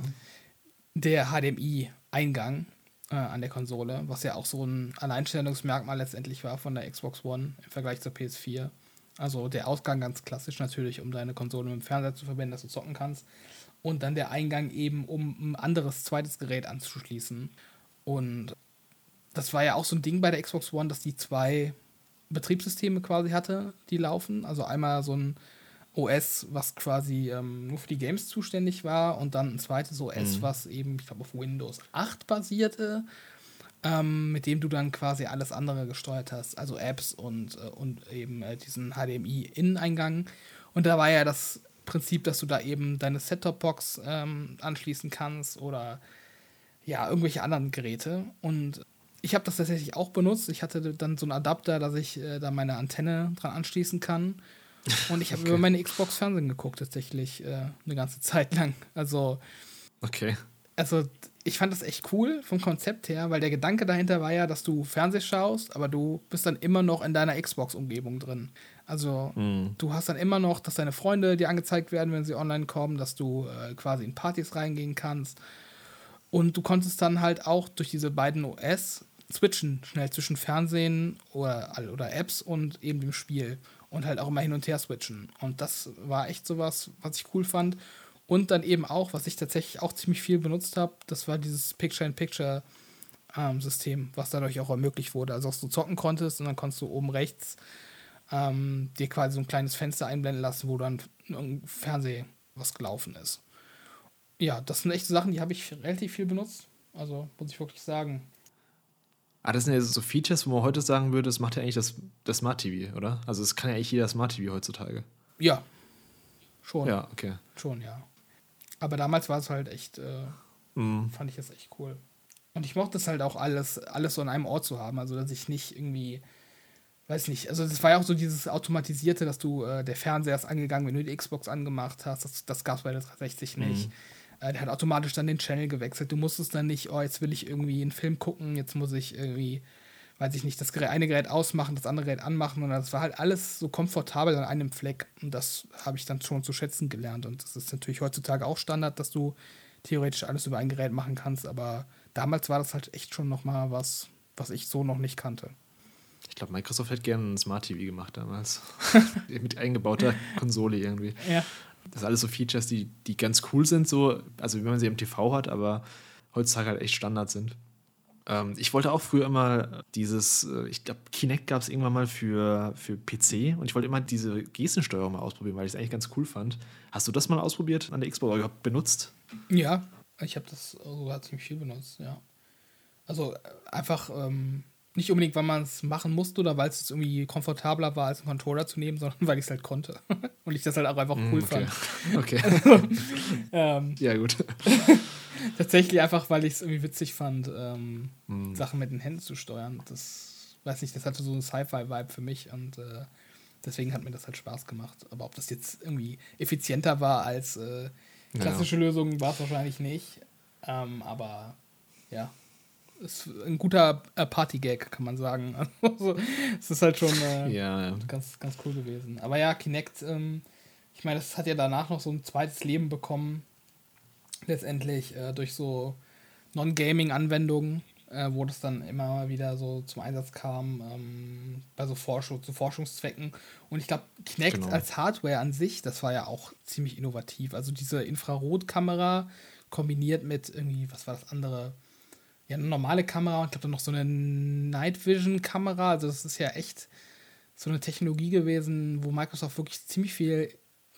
S2: der HDMI-Eingang äh, an der Konsole, was ja auch so ein Alleinstellungsmerkmal letztendlich war von der Xbox One im Vergleich zur PS4. Also der Ausgang ganz klassisch natürlich, um deine Konsole mit dem Fernseher zu verbinden, dass du zocken kannst. Und dann der Eingang eben, um ein anderes zweites Gerät anzuschließen. Und das war ja auch so ein Ding bei der Xbox One, dass die zwei Betriebssysteme quasi hatte, die laufen. Also einmal so ein OS, was quasi ähm, nur für die Games zuständig war und dann ein zweites OS, mhm. was eben, ich glaube, auf Windows 8 basierte, ähm, mit dem du dann quasi alles andere gesteuert hast, also Apps und, äh, und eben äh, diesen HDMI-Inneneingang. Und da war ja das Prinzip, dass du da eben deine Set-Top-Box ähm, anschließen kannst oder ja, irgendwelche anderen Geräte. Und ich habe das tatsächlich auch benutzt. Ich hatte dann so einen Adapter, dass ich äh, da meine Antenne dran anschließen kann und ich habe okay. über meine Xbox Fernsehen geguckt, tatsächlich äh, eine ganze Zeit lang. Also.
S1: Okay.
S2: Also, ich fand das echt cool vom Konzept her, weil der Gedanke dahinter war ja, dass du Fernseh schaust, aber du bist dann immer noch in deiner Xbox-Umgebung drin. Also, mm. du hast dann immer noch, dass deine Freunde dir angezeigt werden, wenn sie online kommen, dass du äh, quasi in Partys reingehen kannst. Und du konntest dann halt auch durch diese beiden OS switchen, schnell zwischen Fernsehen oder, oder Apps und eben dem Spiel und halt auch immer hin und her switchen. Und das war echt sowas, was ich cool fand. Und dann eben auch, was ich tatsächlich auch ziemlich viel benutzt habe, das war dieses Picture-in-Picture-System, ähm, was dadurch auch ermöglicht wurde. Also, dass du zocken konntest und dann konntest du oben rechts ähm, dir quasi so ein kleines Fenster einblenden lassen, wo dann im Fernsehen was gelaufen ist. Ja, das sind echt Sachen, die habe ich relativ viel benutzt. Also, muss ich wirklich sagen.
S1: Ah, das sind ja so Features, wo man heute sagen würde, das macht ja eigentlich das, das Smart TV, oder? Also es kann ja eigentlich jeder Smart TV heutzutage.
S2: Ja. Schon.
S1: Ja, okay.
S2: Schon, ja. Aber damals war es halt echt, äh, mm. fand ich das echt cool. Und ich mochte es halt auch alles, alles so an einem Ort zu haben. Also, dass ich nicht irgendwie, weiß nicht, also das war ja auch so dieses Automatisierte, dass du, äh, der Fernseher ist angegangen, wenn du die Xbox angemacht hast. Das, das gab es bei der 360 nicht. Mm. Äh, der hat automatisch dann den Channel gewechselt. Du musstest dann nicht, oh, jetzt will ich irgendwie einen Film gucken, jetzt muss ich irgendwie, weiß ich nicht, das eine Gerät ausmachen, das andere Gerät anmachen. Und das war halt alles so komfortabel an einem Fleck. Und das habe ich dann schon zu schätzen gelernt. Und das ist natürlich heutzutage auch Standard, dass du theoretisch alles über ein Gerät machen kannst. Aber damals war das halt echt schon nochmal was, was ich so noch nicht kannte.
S1: Ich glaube, Microsoft hätte gerne ein Smart TV gemacht damals. Mit eingebauter Konsole irgendwie.
S2: Ja.
S1: Das sind alles so Features, die, die ganz cool sind, so, also wenn man sie im TV hat, aber heutzutage halt echt Standard sind. Ähm, ich wollte auch früher immer dieses, äh, ich glaube, Kinect gab es irgendwann mal für, für PC und ich wollte immer diese Gestensteuerung mal ausprobieren, weil ich es eigentlich ganz cool fand. Hast du das mal ausprobiert an der Xbox oder benutzt?
S2: Ja, ich habe das sogar ziemlich viel benutzt, ja. Also äh, einfach ähm, nicht unbedingt, weil man es machen musste oder weil es irgendwie komfortabler war, als einen Controller zu nehmen, sondern weil ich es halt konnte. und ich das halt auch einfach cool
S1: Mm, okay.
S2: fand.
S1: Okay.
S2: Ähm,
S1: ja, gut.
S2: tatsächlich einfach, weil ich es irgendwie witzig fand, ähm,
S1: Hm.
S2: Sachen mit den Händen zu steuern. Das, weiß nicht, das hatte so einen Sci-Fi-Vibe für mich und äh, deswegen hat mir das halt Spaß gemacht. Aber ob das jetzt irgendwie effizienter war als äh, klassische Lösungen, war es wahrscheinlich nicht. Ähm, aber ja, ist ein guter äh, Party-Gag, kann man sagen. Also, es ist halt schon äh,
S1: Ja, ja.
S2: ganz, ganz cool gewesen. Aber ja, Kinect, ähm, ich meine, das hat ja danach noch so ein zweites Leben bekommen. Letztendlich äh, durch so Non-Gaming-Anwendungen, äh, wo das dann immer wieder so zum Einsatz kam, ähm, bei so Forschung, zu Forschungszwecken. Und ich glaube, Kinect
S1: Genau.
S2: als Hardware an sich, das war ja auch ziemlich innovativ. Also diese Infrarotkamera kombiniert mit irgendwie, was war das andere? Ja, eine normale Kamera und ich glaube dann noch so eine Night Vision Kamera. Also das ist ja echt so eine Technologie gewesen, wo Microsoft wirklich ziemlich viel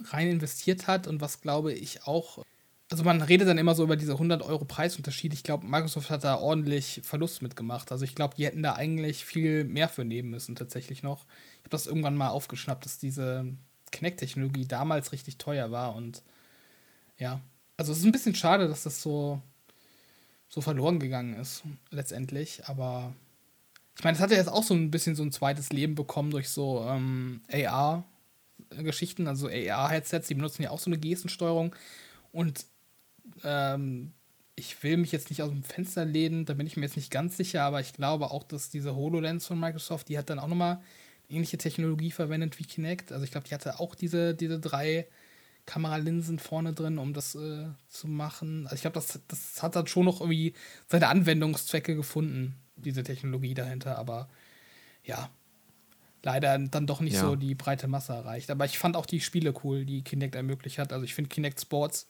S2: rein investiert hat und was glaube ich auch. Also man redet dann immer so über diese 100 Euro Preisunterschied. Ich glaube, Microsoft hat da ordentlich Verlust mitgemacht. Also ich glaube, die hätten da eigentlich viel mehr für nehmen müssen tatsächlich noch. Ich habe das irgendwann mal aufgeschnappt, dass diese Kinect-Technologie damals richtig teuer war und ja. Also es ist ein bisschen schade, dass das so, so verloren gegangen ist letztendlich, aber ich meine, es hat ja jetzt auch so ein bisschen so ein zweites Leben bekommen durch so ähm, AR-Geschichten, also AR-Headsets, die benutzen ja auch so eine Gestensteuerung. Und ähm, ich will mich jetzt nicht aus dem Fenster lehnen, da bin ich mir jetzt nicht ganz sicher, aber ich glaube auch, dass diese HoloLens von Microsoft, die hat dann auch nochmal ähnliche Technologie verwendet wie Kinect. Also ich glaube, die hatte auch diese, diese drei Kameralinsen vorne drin, um das äh, zu machen. Also ich glaube, das, das hat dann schon noch irgendwie seine Anwendungszwecke gefunden, diese Technologie dahinter, aber ja, leider dann doch nicht
S1: Ja.
S2: so die breite Masse erreicht. Aber ich fand auch die Spiele cool, die Kinect ermöglicht hat. Also ich finde Kinect Sports,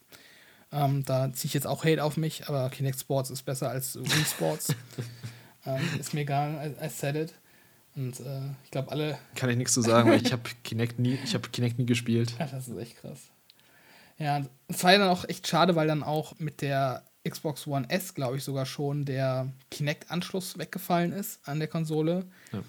S2: ähm, da ziehe ich jetzt auch Hate auf mich, aber Kinect Sports ist besser als Wii Sports. ähm, ist mir egal, I, I said it. Und äh, ich glaube, alle
S1: Kann ich nichts zu sagen, weil ich habe Kinect nie, ich habe Kinect nie gespielt.
S2: Ja, das ist echt krass. Ja, es war ja dann auch echt schade, weil dann auch mit der Xbox One S, glaube ich, sogar schon der Kinect-Anschluss weggefallen ist an der Konsole.
S1: Ja.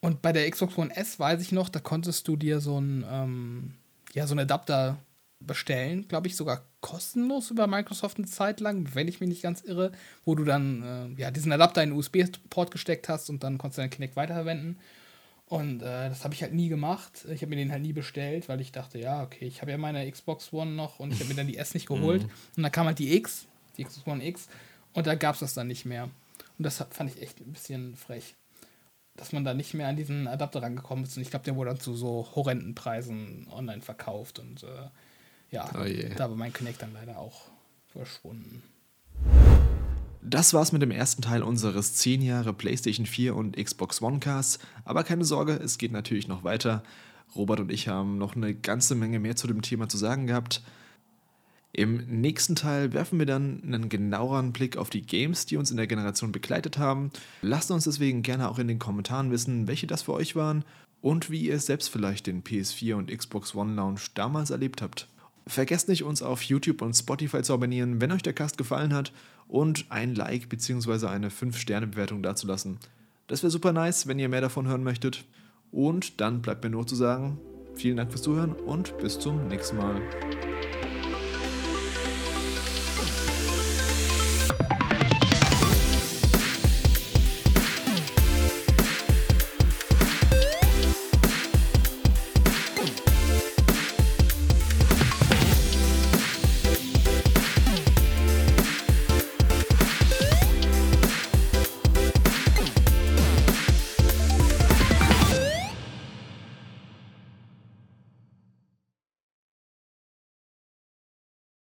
S2: Und bei der Xbox One S weiß ich noch, da konntest du dir so ein, ähm, ja, so einen Adapter bestellen, glaube ich, sogar kostenlos über Microsoft eine Zeit lang, wenn ich mich nicht ganz irre, wo du dann äh, ja, diesen Adapter in den USB-Port gesteckt hast und dann konntest du deinen Kinect weiterverwenden. Und äh, das habe ich halt nie gemacht. Ich habe mir den halt nie bestellt, weil ich dachte, ja, okay, ich habe ja meine Xbox One noch und ich habe mir dann die S nicht geholt. Und dann kam halt die X, die Xbox One X, und da gab es das dann nicht mehr. Und das fand ich echt ein bisschen frech. Dass man da nicht mehr an diesen Adapter rangekommen ist. Und ich glaube, der wurde dann zu so horrenden Preisen online verkauft. Und äh, ja,
S1: Oh je.
S2: da war mein Connect dann leider auch verschwunden.
S1: Das war's mit dem ersten Teil unseres 10 Jahre PlayStation 4 und Xbox One Casts. Aber keine Sorge, es geht natürlich noch weiter. Robert und ich haben noch eine ganze Menge mehr zu dem Thema zu sagen gehabt. Im nächsten Teil werfen wir dann einen genaueren Blick auf die Games, die uns in der Generation begleitet haben. Lasst uns deswegen gerne auch in den Kommentaren wissen, welche das für euch waren und wie ihr selbst vielleicht den PS4 und Xbox One Launch damals erlebt habt. Vergesst nicht, uns auf YouTube und Spotify zu abonnieren, wenn euch der Cast gefallen hat und ein Like bzw. eine 5-Sterne-Bewertung dazulassen. Das wäre super nice, wenn ihr mehr davon hören möchtet. Und dann bleibt mir nur zu sagen, vielen Dank fürs Zuhören und bis zum nächsten Mal.